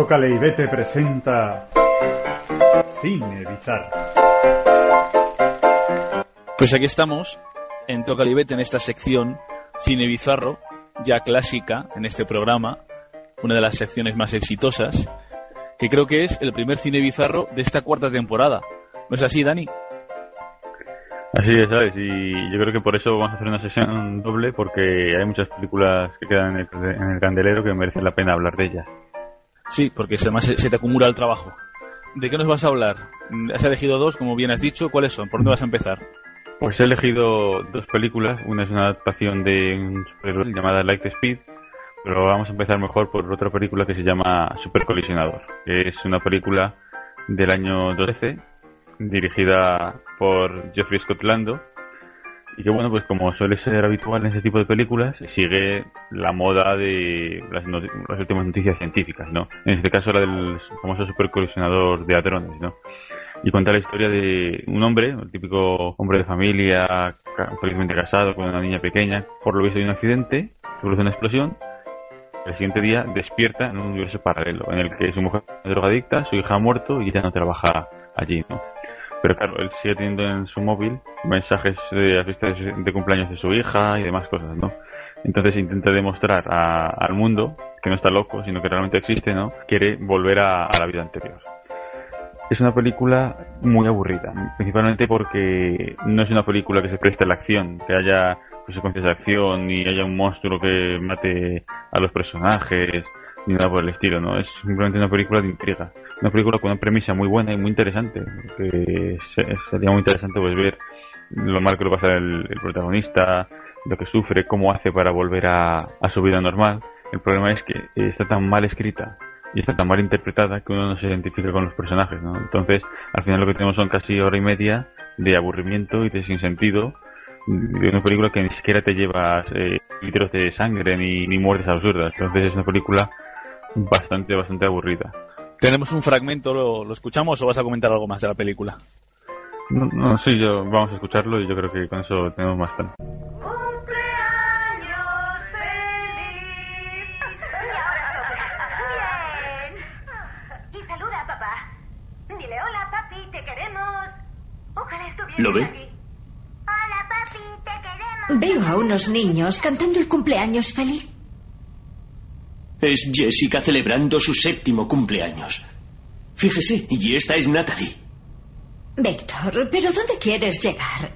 Tócale y vete presenta Cine Bizarro. Pues aquí estamos en Tócale y vete en esta sección Cine Bizarro, ya clásica en este programa, una de las secciones más exitosas, que creo que es el primer cine bizarro de esta cuarta temporada. ¿No es así, Dani? Así es, ¿sabes? Y yo creo que por eso vamos a hacer una sesión doble, porque hay muchas películas que quedan en el, en el candelero que merecen la pena hablar de ellas. Sí, porque además se, te acumula el trabajo. ¿De qué nos vas a hablar? Has elegido dos, como bien has dicho. ¿Cuáles son? ¿Por dónde vas a empezar? Pues he elegido dos películas. Una es una adaptación de un superhéroe llamada Light Speed, pero vamos a empezar mejor por otra película que se llama Super Colisionador, que es una película del año 12, dirigida por Jeffrey Scott Lando, y que bueno, pues como suele ser habitual en ese tipo de películas, sigue la moda de las, últimas noticias científicas, ¿no? En este caso la del famoso supercolisionador de hadrones, ¿no? Y cuenta la historia de un hombre, el típico hombre de familia, felizmente casado con una niña pequeña, por lo visto de un accidente, produce una explosión, el siguiente día despierta en un universo paralelo, en el que su mujer es drogadicta, su hija ha muerto y ya no trabaja allí, ¿no? Pero claro, él sigue teniendo en su móvil mensajes de las fiestas de cumpleaños de su hija y demás cosas, ¿no? Entonces intenta demostrar al mundo que no está loco, sino que realmente existe, ¿no? Quiere volver a, la vida anterior. Es una película muy aburrida, principalmente porque no es una película que se preste a la acción, que haya consecuencias de acción y haya un monstruo que mate a los personajes ni nada por el estilo, ¿no? Es simplemente una película de intriga. Una película con una premisa muy buena y muy interesante. Que sería muy interesante pues ver lo mal que lo pasa el, protagonista, lo que sufre, cómo hace para volver a, su vida normal. El problema es que está tan mal escrita y está tan mal interpretada que uno no se identifica con los personajes, ¿no? Entonces, al final lo que tenemos son casi hora y media de aburrimiento y de sinsentido de una película que ni siquiera te llevas eh, litros de sangre ni muertes absurdas. Entonces es una película bastante, bastante aburrida. Tenemos un fragmento, ¿lo, escuchamos o vas a comentar algo más de la película? No, no, sí, yo, vamos a escucharlo y yo creo que con eso tenemos más tiempo. ¿Lo ve? Hola, papi, te queremos. Veo a unos niños cantando el cumpleaños feliz. Es Jessica celebrando su séptimo cumpleaños. Fíjese, y esta es Natalie. Víctor, ¿pero dónde quieres llegar?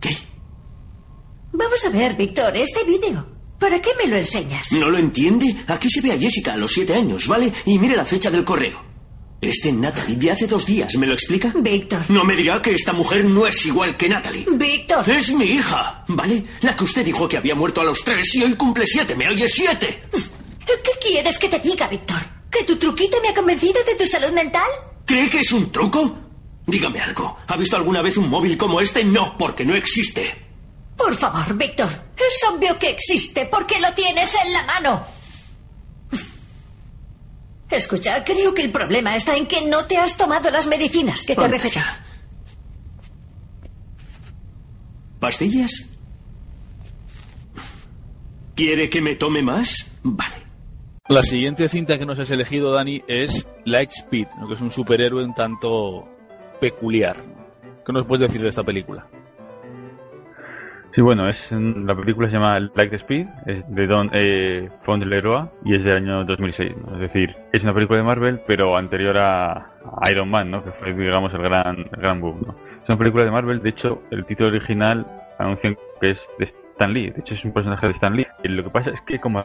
¿Qué? Vamos a ver, Víctor, este vídeo. ¿Para qué me lo enseñas? ¿No lo entiende? Aquí se ve a Jessica a los siete años, ¿vale? Y mire la fecha del correo. Este Natalie de hace dos días, ¿me lo explica? Víctor. No me dirá que esta mujer no es igual que Natalie. Víctor. Es mi hija, ¿vale? La que usted dijo que había muerto a los tres y hoy cumple siete. ¿Me oye siete? ¿Qué quieres que te diga, Víctor? ¿Que tu truquito me ha convencido de tu salud mental? ¿Cree que es un truco? Dígame algo. ¿Ha visto alguna vez un móvil como este? No, porque no existe. Por favor, Víctor. Es obvio que existe porque lo tienes en la mano. Escucha, creo que el problema está en que no te has tomado las medicinas que te recetado. ¿Pastillas? ¿Quiere que me tome más? Vale. La siguiente cinta que nos has elegido, Dani, es Lightspeed, que es un superhéroe un tanto peculiar. ¿Qué nos puedes decir de esta película? Sí, bueno, es la película se llama Like the Speed, es de Don eh, Leroy y es del año 2006. ¿no? Es decir, es una película de Marvel, pero anterior a, Iron Man, ¿no? que fue, digamos, el gran, gran boom. ¿no? Es una película de Marvel, de hecho, el título original anuncia que es de Stan Lee, de hecho es un personaje de Stan Lee. Y lo que pasa es que como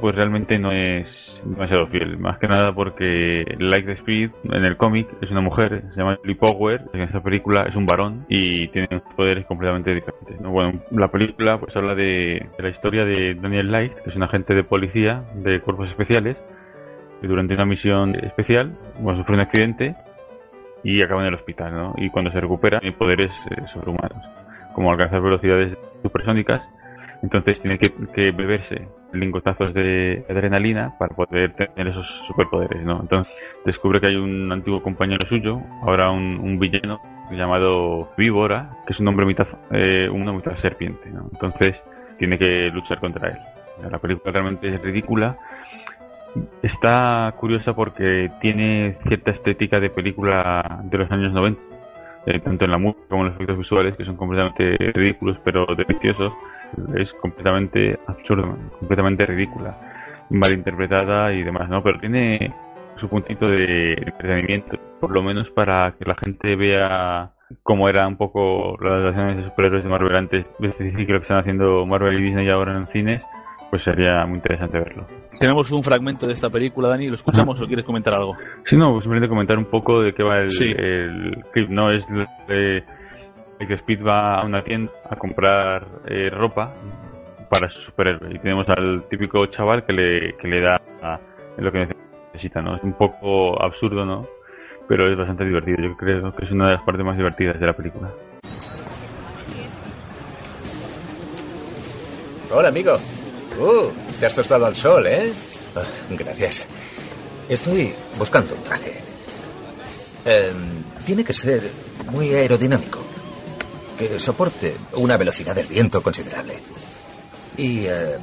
pues realmente no es demasiado fiel. Más que nada porque Like the Speed en el cómic es una mujer, se llama Lee Power, en esta película es un varón y tiene poderes completamente diferentes. Bueno, la película pues habla de, la historia de Daniel Light, que es un agente de policía de cuerpos especiales, que durante una misión especial bueno, sufre un accidente y acaba en el hospital, ¿no? Y cuando se recupera tiene poderes eh, sobrehumanos, como alcanzar velocidades supersónicas entonces tiene que, beberse lingotazos de adrenalina para poder tener esos superpoderes, ¿no? Entonces descubre que hay un antiguo compañero suyo, ahora un, villano llamado Víbora, que es un hombre mitad, eh, una mitad serpiente, ¿no? Entonces tiene que luchar contra él. La película realmente es ridícula. Está curiosa porque tiene cierta estética de película de los años 90, eh, tanto en la música como en los efectos visuales, que son completamente ridículos pero deliciosos es completamente absurda, completamente ridícula, mal interpretada y demás, ¿no? Pero tiene su puntito de entretenimiento, por lo menos para que la gente vea cómo era un poco las relaciones de superhéroes de Marvel antes, es decir, que lo que están haciendo Marvel y Disney ahora en cines, pues sería muy interesante verlo. Tenemos un fragmento de esta película, Dani, ¿lo escuchamos o quieres comentar algo? Sí, no, simplemente comentar un poco de qué va el, el clip, ¿no? Es de que Speed va a una tienda a comprar eh, ropa para su superhéroe y tenemos al típico chaval que le, que le da lo que necesita, ¿no? Es un poco absurdo, ¿no? Pero es bastante divertido. Yo creo que es una de las partes más divertidas de la película. Hola, amigo. Uh, te has tostado al sol, ¿eh? Ah, gracias. Estoy buscando un traje. Em, tiene que ser muy aerodinámico que soporte una velocidad del viento considerable. Y... Eh,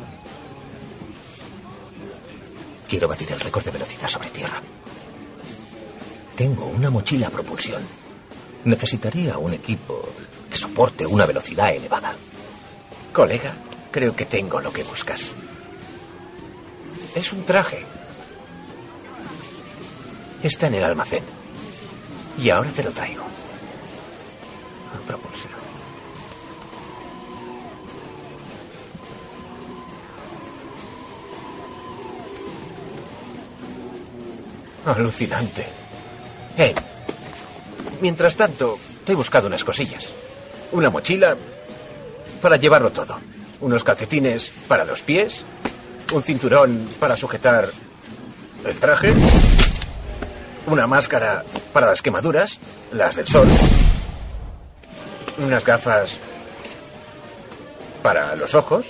quiero batir el récord de velocidad sobre tierra. Tengo una mochila a propulsión. Necesitaría un equipo que soporte una velocidad elevada. Colega, creo que tengo lo que buscas. Es un traje. Está en el almacén. Y ahora te lo traigo. Propulsión. Alucinante. Eh, mientras tanto, te he buscado unas cosillas. Una mochila para llevarlo todo. Unos calcetines para los pies. Un cinturón para sujetar el traje. Una máscara para las quemaduras, las del sol. Unas gafas para los ojos.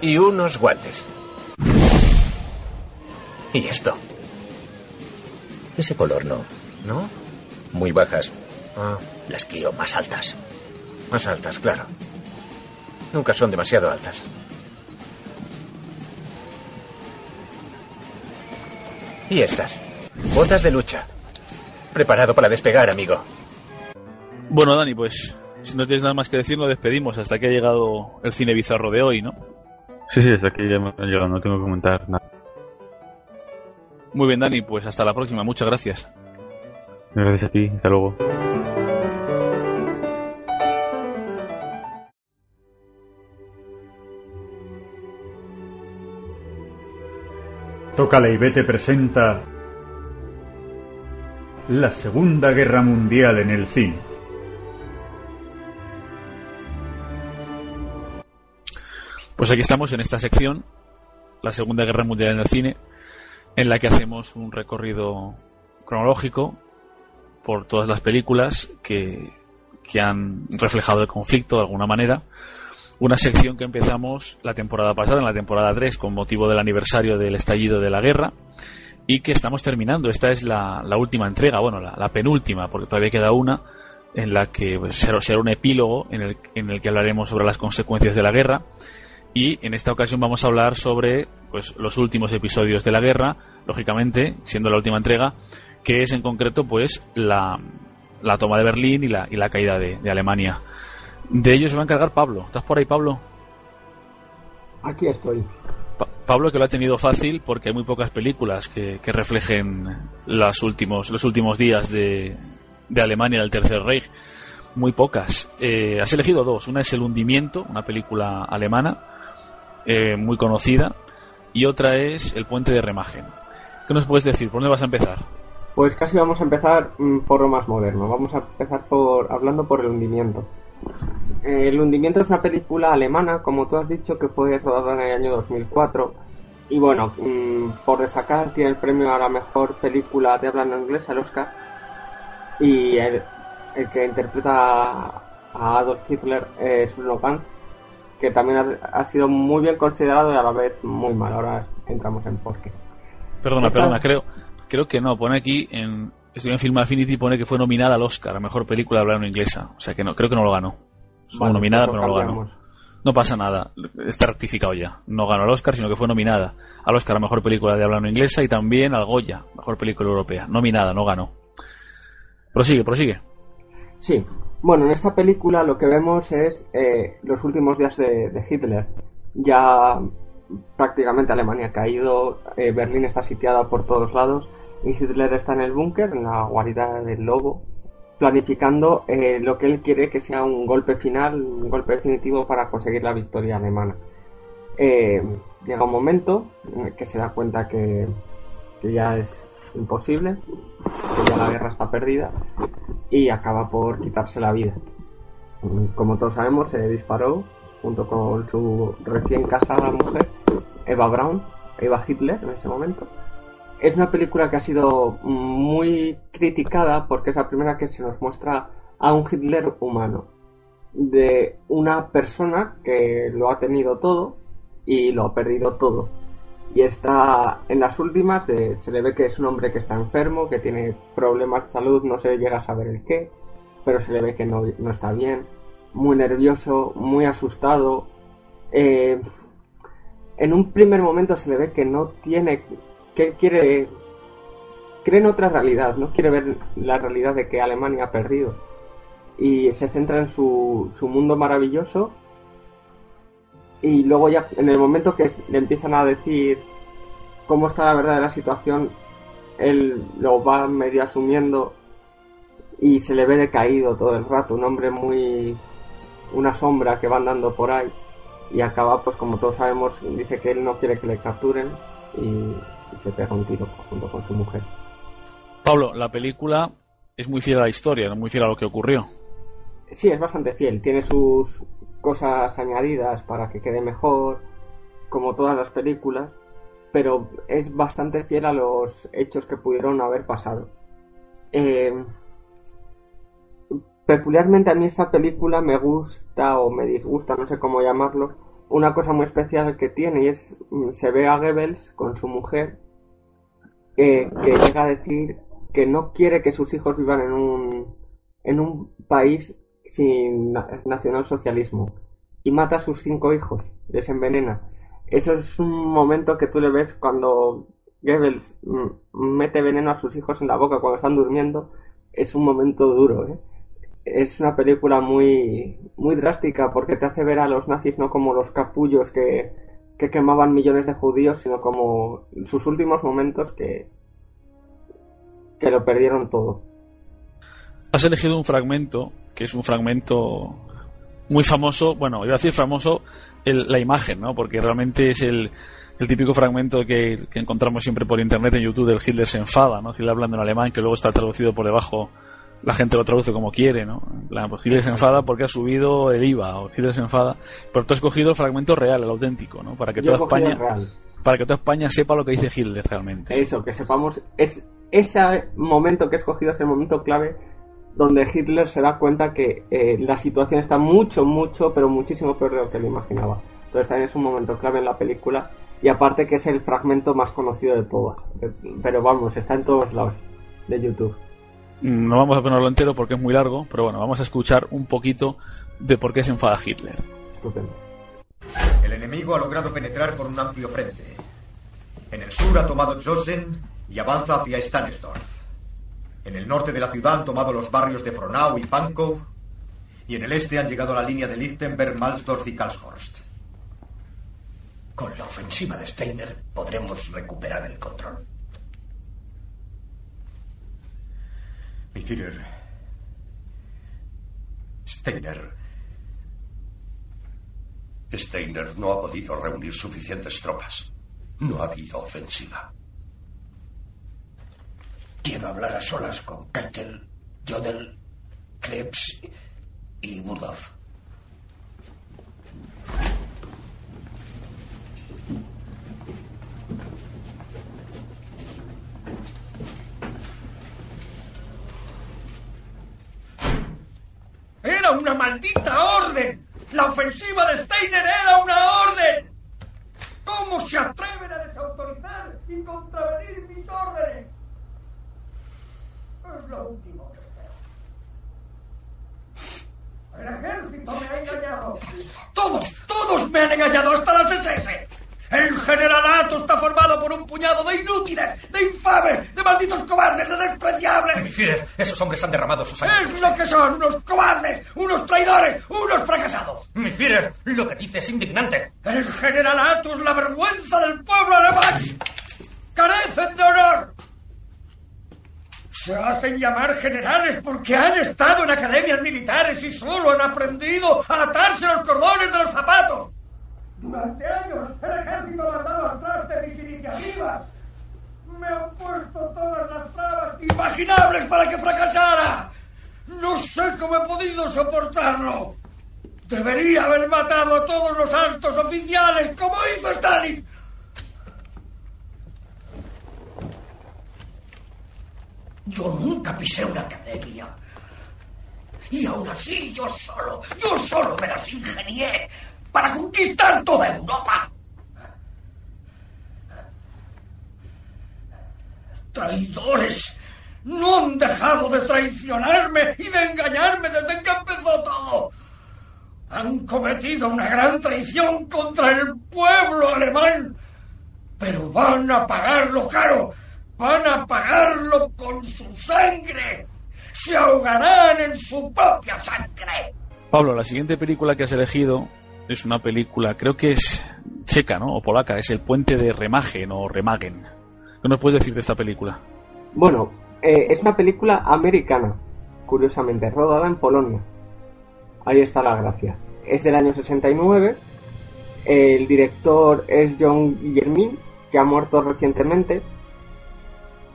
Y unos guantes. ¿Y esto? Ese color no. ¿No? Muy bajas. Ah. Las quiero más altas. Más altas, claro. Nunca son demasiado altas. Y estas. Botas de lucha. Preparado para despegar, amigo. Bueno, Dani, pues si no tienes nada más que decir, nos despedimos hasta que ha llegado el cine bizarro de hoy, ¿no? Sí, sí, hasta aquí ya hemos llegado, no tengo que comentar nada. Muy bien, Dani, pues hasta la próxima. Muchas gracias. Gracias a ti. Hasta luego. Tócala y vete presenta la Segunda Guerra Mundial en el cine. Pues aquí estamos en esta sección, la Segunda Guerra Mundial en el cine, en la que hacemos un recorrido cronológico por todas las películas que, que han reflejado el conflicto de alguna manera. Una sección que empezamos la temporada pasada, en la temporada 3, con motivo del aniversario del estallido de la guerra, y que estamos terminando. Esta es la, última entrega, bueno, la, penúltima, porque todavía queda una, en la que pues, será, un epílogo en el, en el que hablaremos sobre las consecuencias de la guerra y en esta ocasión vamos a hablar sobre pues, los últimos episodios de la guerra, lógicamente, siendo la última entrega, que es en concreto pues la, toma de Berlín y la, y la caída de, Alemania. De ello se va a encargar Pablo. ¿Estás por ahí, Pablo? Aquí estoy. Pa- Pablo que lo ha tenido fácil porque hay muy pocas películas que, que reflejen los últimos, los últimos días de, de Alemania del Tercer Reich. Muy pocas. Eh, has elegido dos. Una es El hundimiento, una película alemana eh, muy conocida, y otra es El puente de Remagen. ¿Qué nos puedes decir? ¿Por dónde vas a empezar? Pues casi vamos a empezar mm, por lo más moderno. Vamos a empezar por hablando por el hundimiento. El hundimiento es una película alemana, como tú has dicho, que fue rodada en el año 2004. Y bueno, mm, por destacar, tiene el premio a la mejor película de habla no inglesa, el Oscar. Y el, que interpreta a Adolf Hitler es Bruno Ganz, que también ha, ha sido muy bien considerado y a la vez muy mal. Ahora entramos en por qué. Perdona, perdona, creo, creo que no. Pone aquí en. Estoy en Film Affinity pone que fue nominada al Oscar a mejor película de habla inglesa. O sea que no, creo que no lo ganó. Fue Vale, nominada, pero no lo ganó. No pasa nada, está rectificado ya. No ganó el Oscar, sino que fue nominada al Oscar a mejor película de habla no inglesa y también al Goya, mejor película europea. Nominada, no ganó. Prosigue, prosigue. Sí. Bueno, en esta película lo que vemos es eh, los últimos días de, Hitler. Ya prácticamente Alemania ha caído, eh, Berlín está sitiada por todos lados y Hitler está en el búnker, en la guarida del lobo, planificando eh, lo que él quiere que sea un golpe final, un golpe definitivo para conseguir la victoria alemana. Llega un momento en el que se da cuenta que ya es imposible, que ya la guerra está perdida y acaba por quitarse la vida. Como todos sabemos, se disparó junto con su recién casada mujer, Eva Braun, Eva Hitler en ese momento. Es una película que ha sido muy criticada porque es la primera que se nos muestra a un Hitler humano, de una persona que lo ha tenido todo y lo ha perdido todo. Y está en las últimas, de- se le ve que es un hombre que está enfermo, que tiene problemas de salud, no se llega a saber el qué, pero se le ve que no, no está bien, muy nervioso, muy asustado. Eh, en un primer momento se le ve que no tiene, que quiere, cree en otra realidad, no quiere ver la realidad de que Alemania ha perdido. Y se centra en su, su mundo maravilloso y luego ya en el momento que le empiezan a decir cómo está la verdad de la situación, él lo va medio asumiendo y se le ve decaído todo el rato, un hombre muy... una sombra que va andando por ahí y acaba pues como todos sabemos, dice que él no quiere que le capturen y, se pega un tiro junto con su mujer. Pablo, la película es muy fiel a la historia, no muy fiel a lo que ocurrió. Sí, es bastante fiel, tiene sus cosas añadidas para que quede mejor, como todas las películas, pero es bastante fiel a los hechos que pudieron haber pasado. Eh, peculiarmente a mí esta película me gusta o me disgusta, no sé cómo llamarlo, una cosa muy especial que tiene y es, mm, se ve a Goebbels con su mujer eh, que llega a decir que no quiere que sus hijos vivan en un, en un país sin na- nacionalsocialismo y mata a sus cinco hijos, les envenena. Eso es un momento que tú le ves cuando Goebbels mm, mete veneno a sus hijos en la boca cuando están durmiendo. Es un momento duro, ¿eh? Es una película muy, muy drástica porque te hace ver a los nazis no como los capullos que, que quemaban millones de judíos, sino como sus últimos momentos que, que lo perdieron todo. Has elegido un fragmento, que es un fragmento muy famoso, bueno, iba a decir famoso el- la imagen, ¿no? Porque realmente es el, el típico fragmento que, que encontramos siempre por internet en YouTube del Hitler se enfada, ¿no? Hitler hablando en alemán, que luego está traducido por debajo, la gente lo traduce como quiere, ¿no? Plan, pues Hitler se enfada porque ha subido el IVA, o Hitler se enfada, pero tú has cogido el fragmento real, el auténtico, ¿no? Para que toda España, para que toda España sepa lo que dice Hitler realmente. Eso, que sepamos, es ese momento que he escogido es el momento clave donde Hitler se da cuenta que eh, la situación está mucho, mucho, pero muchísimo peor de lo que le imaginaba. Entonces también es un momento clave en la película y aparte que es el fragmento más conocido de todas. Pero vamos, está en todos lados de YouTube. Mm, No vamos a ponerlo entero porque es muy largo, pero bueno, vamos a escuchar un poquito de por qué se enfada Hitler. Estupendo. El enemigo ha logrado penetrar por un amplio frente. En el sur ha tomado Josen y avanza hacia Stanisdorf. En el norte de la ciudad han tomado los barrios de Frohnau y Pankow Y en el este han llegado a la línea de Lichtenberg, Malsdorf y Karlshorst. Con la ofensiva de Steiner podremos recuperar el control. Mi. Steiner. Steiner no ha podido reunir suficientes tropas. No ha habido ofensiva. Quiero hablar a solas con Keitel, Jodel, Krebs y Burdoff. ¡Era una maldita orden! ¡La ofensiva de Steiner era una orden! ¿Cómo se atreven a desautorizar y contravenir mis órdenes? Es lo último que espero. El ejército me ha engañado. Todos, todos me han engañado, hasta las SS. El generalato está formado por un puñado de inútiles, de infames, de malditos cobardes, de despreciables. Mi Führer, esos hombres han derramado su sangre. Es lo que son, unos cobardes, unos traidores, unos fracasados. Mi Führer, lo que dice es indignante. El generalato es la vergüenza del pueblo alemán. Se hacen llamar generales porque han estado en academias militares y solo han aprendido a atarse los cordones de los zapatos. Durante años el ejército ha mandado atrás de mis iniciativas. Me han puesto todas las trabas imaginables para que fracasara. No sé cómo he podido soportarlo. Debería haber matado a todos los altos oficiales como hizo Stalin. Yo nunca pisé una academia. Y aún así yo solo, yo solo me las ingenié para conquistar toda Europa. Traidores. No han dejado de traicionarme y de engañarme desde que empezó todo. Han cometido una gran traición contra el pueblo alemán. Pero van a pagarlo caro. Van a pagarlo con su sangre. Se ahogarán en su propia sangre. Pablo, la siguiente película que has elegido es una película, creo que es checa, ¿no? O polaca, es El puente de Remagen o Remagen. ¿Qué nos puedes decir de esta película? Bueno, eh, es una película americana, curiosamente, rodada en Polonia. Ahí está la gracia. Es del año 69. El director es John Guillermin, que ha muerto recientemente.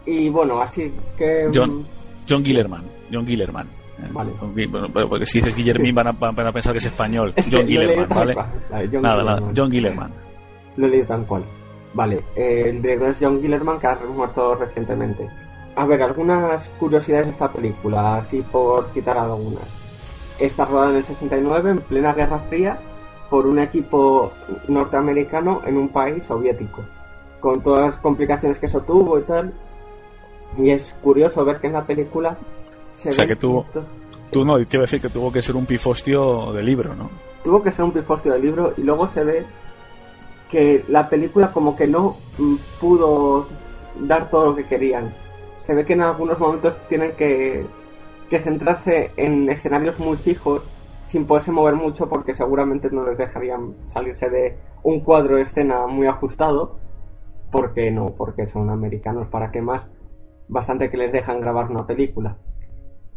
Y bueno, así que... John, John Guillerman. John Guillerman. Vale. Bueno, porque si dices Guillermin van a, van a pensar que es español. Es John tal ¿vale? Vale, John nada, Guillerman. nada. John Guillerman. Lo he leído tan cual. Vale, eh, el director es John Guillerman, que ha muerto recientemente. A ver, algunas curiosidades de esta película, así por citar algunas. Está rodada en el 69, en plena Guerra Fría, por un equipo norteamericano en un país soviético. Con todas las complicaciones que eso tuvo y tal. Y es curioso ver que en la película se O sea ve que tuvo... Tú no, te iba a decir que tuvo que ser un pifostio de libro, ¿no? tuvo que ser un pifostio del libro y luego se ve que la película como que no mm, pudo dar todo lo que querían. Se ve que en algunos momentos tienen que, que centrarse en escenarios muy fijos sin poderse mover mucho porque seguramente no les dejarían salirse de un cuadro de escena muy ajustado porque no, porque son americanos, ¿para qué más? Bastante que les dejan grabar una película.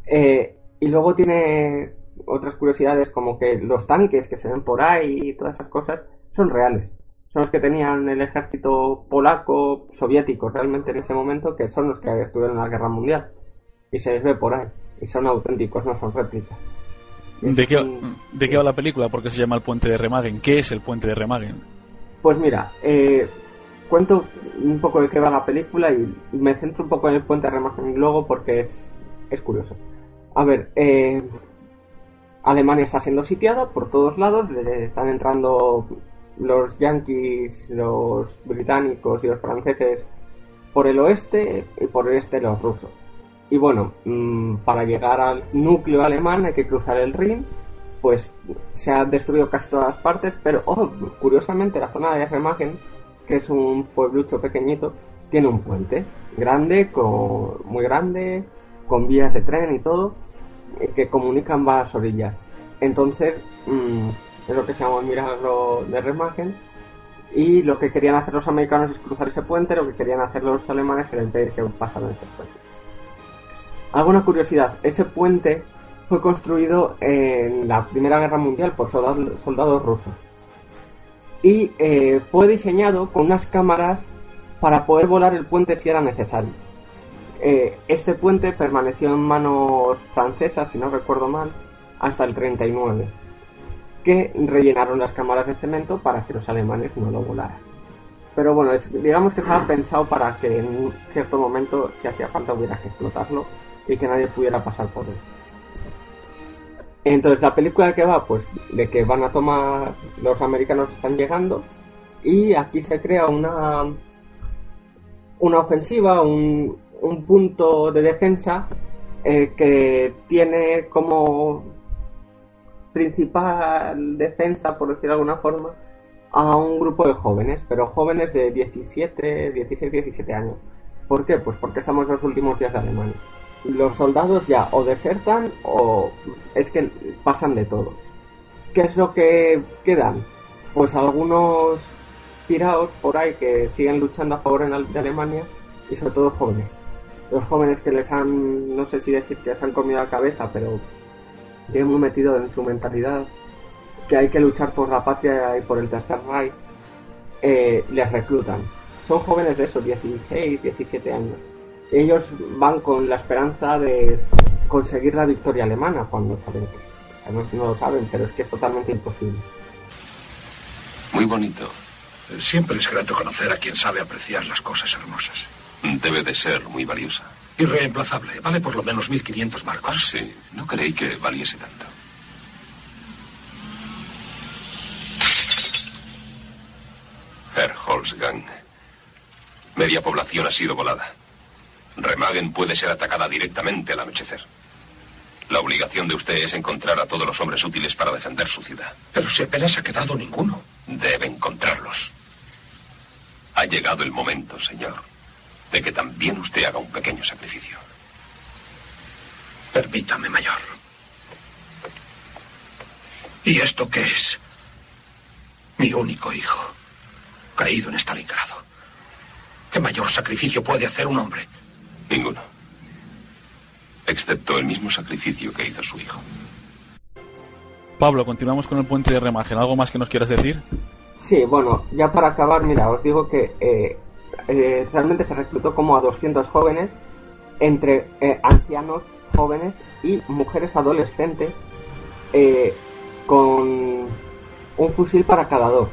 Eh, y luego tiene otras curiosidades como que los tanques que se ven por ahí y todas esas cosas son reales. Son los que tenían el ejército polaco, soviético realmente en ese momento, que son los que estuvieron en la guerra mundial. Y se les ve por ahí. Y son auténticos, no son réplicas. ¿De qué, un- ¿De qué va la película? ¿Por qué se llama el puente de Remagen? ¿Qué es el puente de Remagen? Pues mira, eh, cuento un poco de qué va la película y me centro un poco en el puente de Remagen luego porque es, es curioso. A ver, eh, Alemania está siendo sitiada por todos lados, están entrando los yanquis, los británicos y los franceses por el oeste y por el este los rusos. Y bueno, mm, para llegar al núcleo alemán hay que cruzar el Rin, pues se ha destruido casi todas las partes, pero oh, curiosamente la zona de Remagen, que es un pueblucho pequeñito, tiene un puente grande, muy grande, con vías de tren y todo, eh, que comunican varias orillas. Entonces, mm, es lo que se llama el de Remagen. Y lo que querían hacer los americanos es cruzar ese puente, lo que querían hacer los alemanes era impedir que pasaran ese puente. Alguna curiosidad, ese puente fue construido en la Primera Guerra Mundial por soldados rusos. Y eh, fue diseñado con unas cámaras para poder volar el puente si era necesario. Eh, este puente permaneció en manos francesas, si no recuerdo mal, hasta el 39, que rellenaron las cámaras de cemento para que los alemanes no lo volaran. Pero bueno, digamos que estaba pensado para que en cierto momento, si hacía falta, hubiera que explotarlo y que nadie pudiera pasar por él. Entonces la película que va, pues de que van a tomar, los americanos están llegando y aquí se crea una una ofensiva, un, un punto de defensa eh, que tiene como principal defensa, por decirlo de alguna forma, a un grupo de jóvenes, pero jóvenes de 17, 16, 17 años. ¿Por qué? Pues porque estamos en los últimos días de Alemania. Los soldados ya o desertan o es que pasan de todo. ¿Qué es lo que quedan? Pues algunos tirados por ahí que siguen luchando a favor de Alemania y sobre todo jóvenes. Los jóvenes que les han, no sé si decir que les han comido la cabeza, pero tienen muy metido en su mentalidad que hay que luchar por la patria y por el tercer Reich, eh, les reclutan. Son jóvenes de esos, 16, 17 años. Ellos van con la esperanza de conseguir la victoria alemana cuando saben que no lo saben, pero es que es totalmente imposible. Muy bonito. Siempre es grato conocer a quien sabe apreciar las cosas hermosas. Debe de ser muy valiosa. Irreemplazable. Vale por lo menos 1.500 marcos. Sí, no creí que valiese tanto. Herr Holzgang. Media población ha sido volada. Remagen puede ser atacada directamente al anochecer. La obligación de usted es encontrar a todos los hombres útiles para defender su ciudad. Pero si apenas ha quedado ninguno. Debe encontrarlos. Ha llegado el momento, señor, de que también usted haga un pequeño sacrificio. Permítame, mayor. ¿Y esto qué es? Mi único hijo, caído en Stalingrado. ¿Qué mayor sacrificio puede hacer un hombre? Ninguno. Excepto el mismo sacrificio que hizo su hijo. Pablo, continuamos con el puente de Remagen. ¿Algo más que nos quieras decir? Sí, bueno, ya para acabar, mira, os digo que eh, eh, realmente se reclutó como a 200 jóvenes, entre eh, ancianos jóvenes y mujeres adolescentes, con un fusil para cada dos.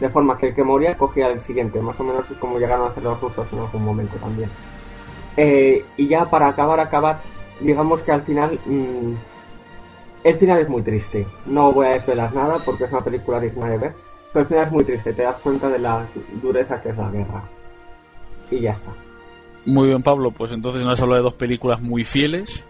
De forma que el que moría cogía el siguiente, más o menos es como llegaron a hacer los rusos en algún momento también. Y ya para acabar, acabar, digamos que al final mmm, el final es muy triste. No voy a desvelar nada porque es una película digna de ver, pero el final es muy triste. Te das cuenta de la dureza que es la guerra. Y ya está. Muy bien, Pablo. Pues entonces nos has hablado de dos películas muy fieles.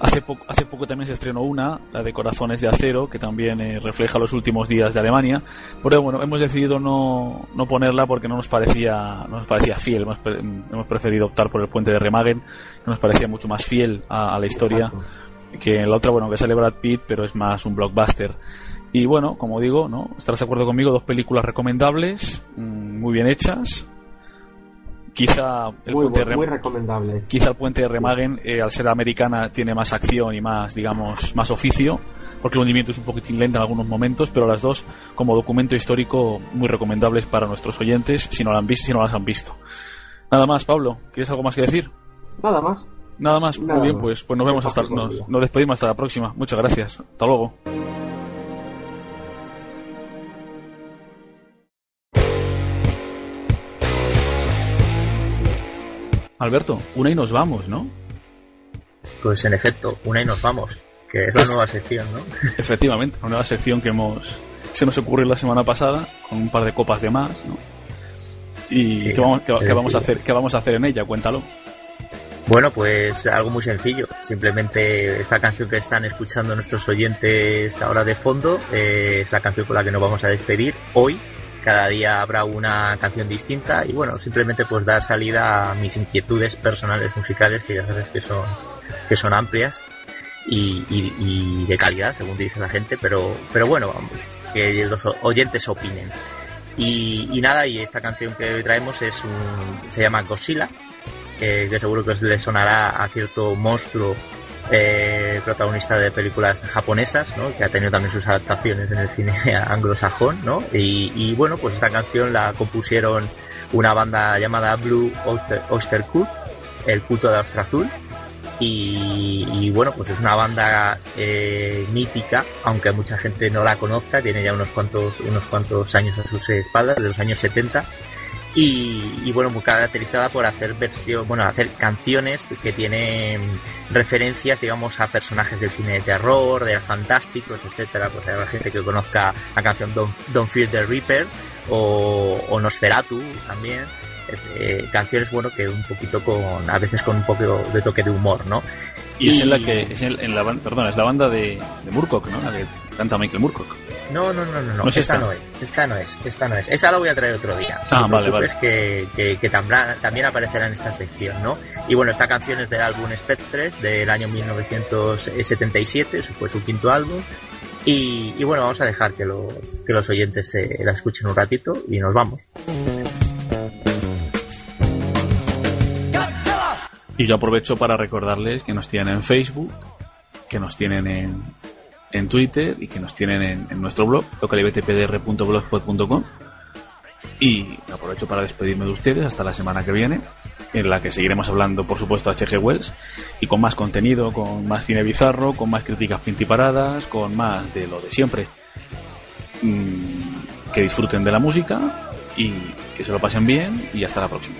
Hace poco, hace poco también se estrenó una, la de Corazones de Acero, que también eh, refleja los últimos días de Alemania. Pero bueno, hemos decidido no, no ponerla porque no nos parecía, no nos parecía fiel. Hemos, pre- hemos preferido optar por el puente de Remagen, que nos parecía mucho más fiel a, a la historia que la otra, bueno, que sale Brad Pitt, pero es más un blockbuster. Y bueno, como digo, ¿no? Estarás de acuerdo conmigo, dos películas recomendables, mm, muy bien hechas. Quizá el Muy, puente muy recomendables. Quizá el puente de Remagen, eh, al ser americana, tiene más acción y más, digamos, más oficio, porque el hundimiento es un poquitín lento en algunos momentos, pero las dos, como documento histórico, muy recomendables para nuestros oyentes, si no, la han visto, si no las han visto. Nada más, Pablo, ¿quieres algo más que decir? Nada más. Nada más, Nada muy bien, más. pues, pues nos vemos hasta, nos, nos despedimos hasta la próxima. Muchas gracias. Hasta luego. Alberto, una y nos vamos, ¿no? Pues en efecto, una y nos vamos, que es la nueva sección, ¿no? Efectivamente, una nueva sección que hemos se nos ocurrió la semana pasada con un par de copas de más, ¿no? Y Sí, ¿qué, vamos, qué- es qué vamos a hacer? ¿Qué vamos a hacer en ella? Cuéntalo. Bueno, pues algo muy sencillo. Simplemente esta canción que están escuchando nuestros oyentes ahora de fondo eh, es la canción con la que nos vamos a despedir hoy. Cada día habrá una canción distinta y bueno, simplemente pues dar salida a mis inquietudes personales musicales que ya sabes que son que son amplias. y, y- de calidad, según dice la gente, pero, pero bueno, vamos, que los oyentes opinen. Y, y nada, y esta canción que hoy traemos es un, se llama Godzilla, que seguro que os le sonará a cierto monstruo eh, protagonista de películas japonesas, ¿no? que ha tenido también sus adaptaciones en el cine anglosajón, ¿no? Y, bueno, pues esta canción la compusieron una banda llamada Blue Oyster, Oyster Cult, el culto de ostra azul, y, y bueno, pues es una banda eh, mítica, aunque mucha gente no la conozca, tiene ya unos cuantos, unos cuantos años a sus espaldas, de los años 70, y, y, bueno, muy caracterizada por hacer versión, bueno, hacer canciones que tienen referencias, digamos, a personajes del cine de terror, de fantásticos, etcétera. Pues hay gente que conozca la canción Don't, Don't Fear the Reaper o, o Nosferatu también. Eh, canciones, bueno, que un poquito con, a veces con un poco de toque de humor, ¿no? Y, es en la que, es en, en la, perdón, es la banda de, de Moorcock, ¿no? La que canta Michael Moorcock. No, no, no, no, no. No es esta, esta. no es, esta no es, esta no es. Esa la voy a traer otro día. Ah, vale, vale. Que, que, que tambra- también aparecerá en esta sección, ¿no? Y bueno, esta canción es del álbum Spectres del año 1977, eso fue su quinto álbum. Y, y bueno, vamos a dejar que los, que los oyentes se la escuchen un ratito y nos vamos. Y yo aprovecho para recordarles que nos tienen en Facebook, que nos tienen en, en Twitter y que nos tienen en, nuestro blog, localibtpdr.blogspot.com. Y aprovecho para despedirme de ustedes hasta la semana que viene, en la que seguiremos hablando, por supuesto, a H.G. Wells y con más contenido, con más cine bizarro, con más críticas pintiparadas, con más de lo de siempre. Mm, que disfruten de la música y que se lo pasen bien y hasta la próxima.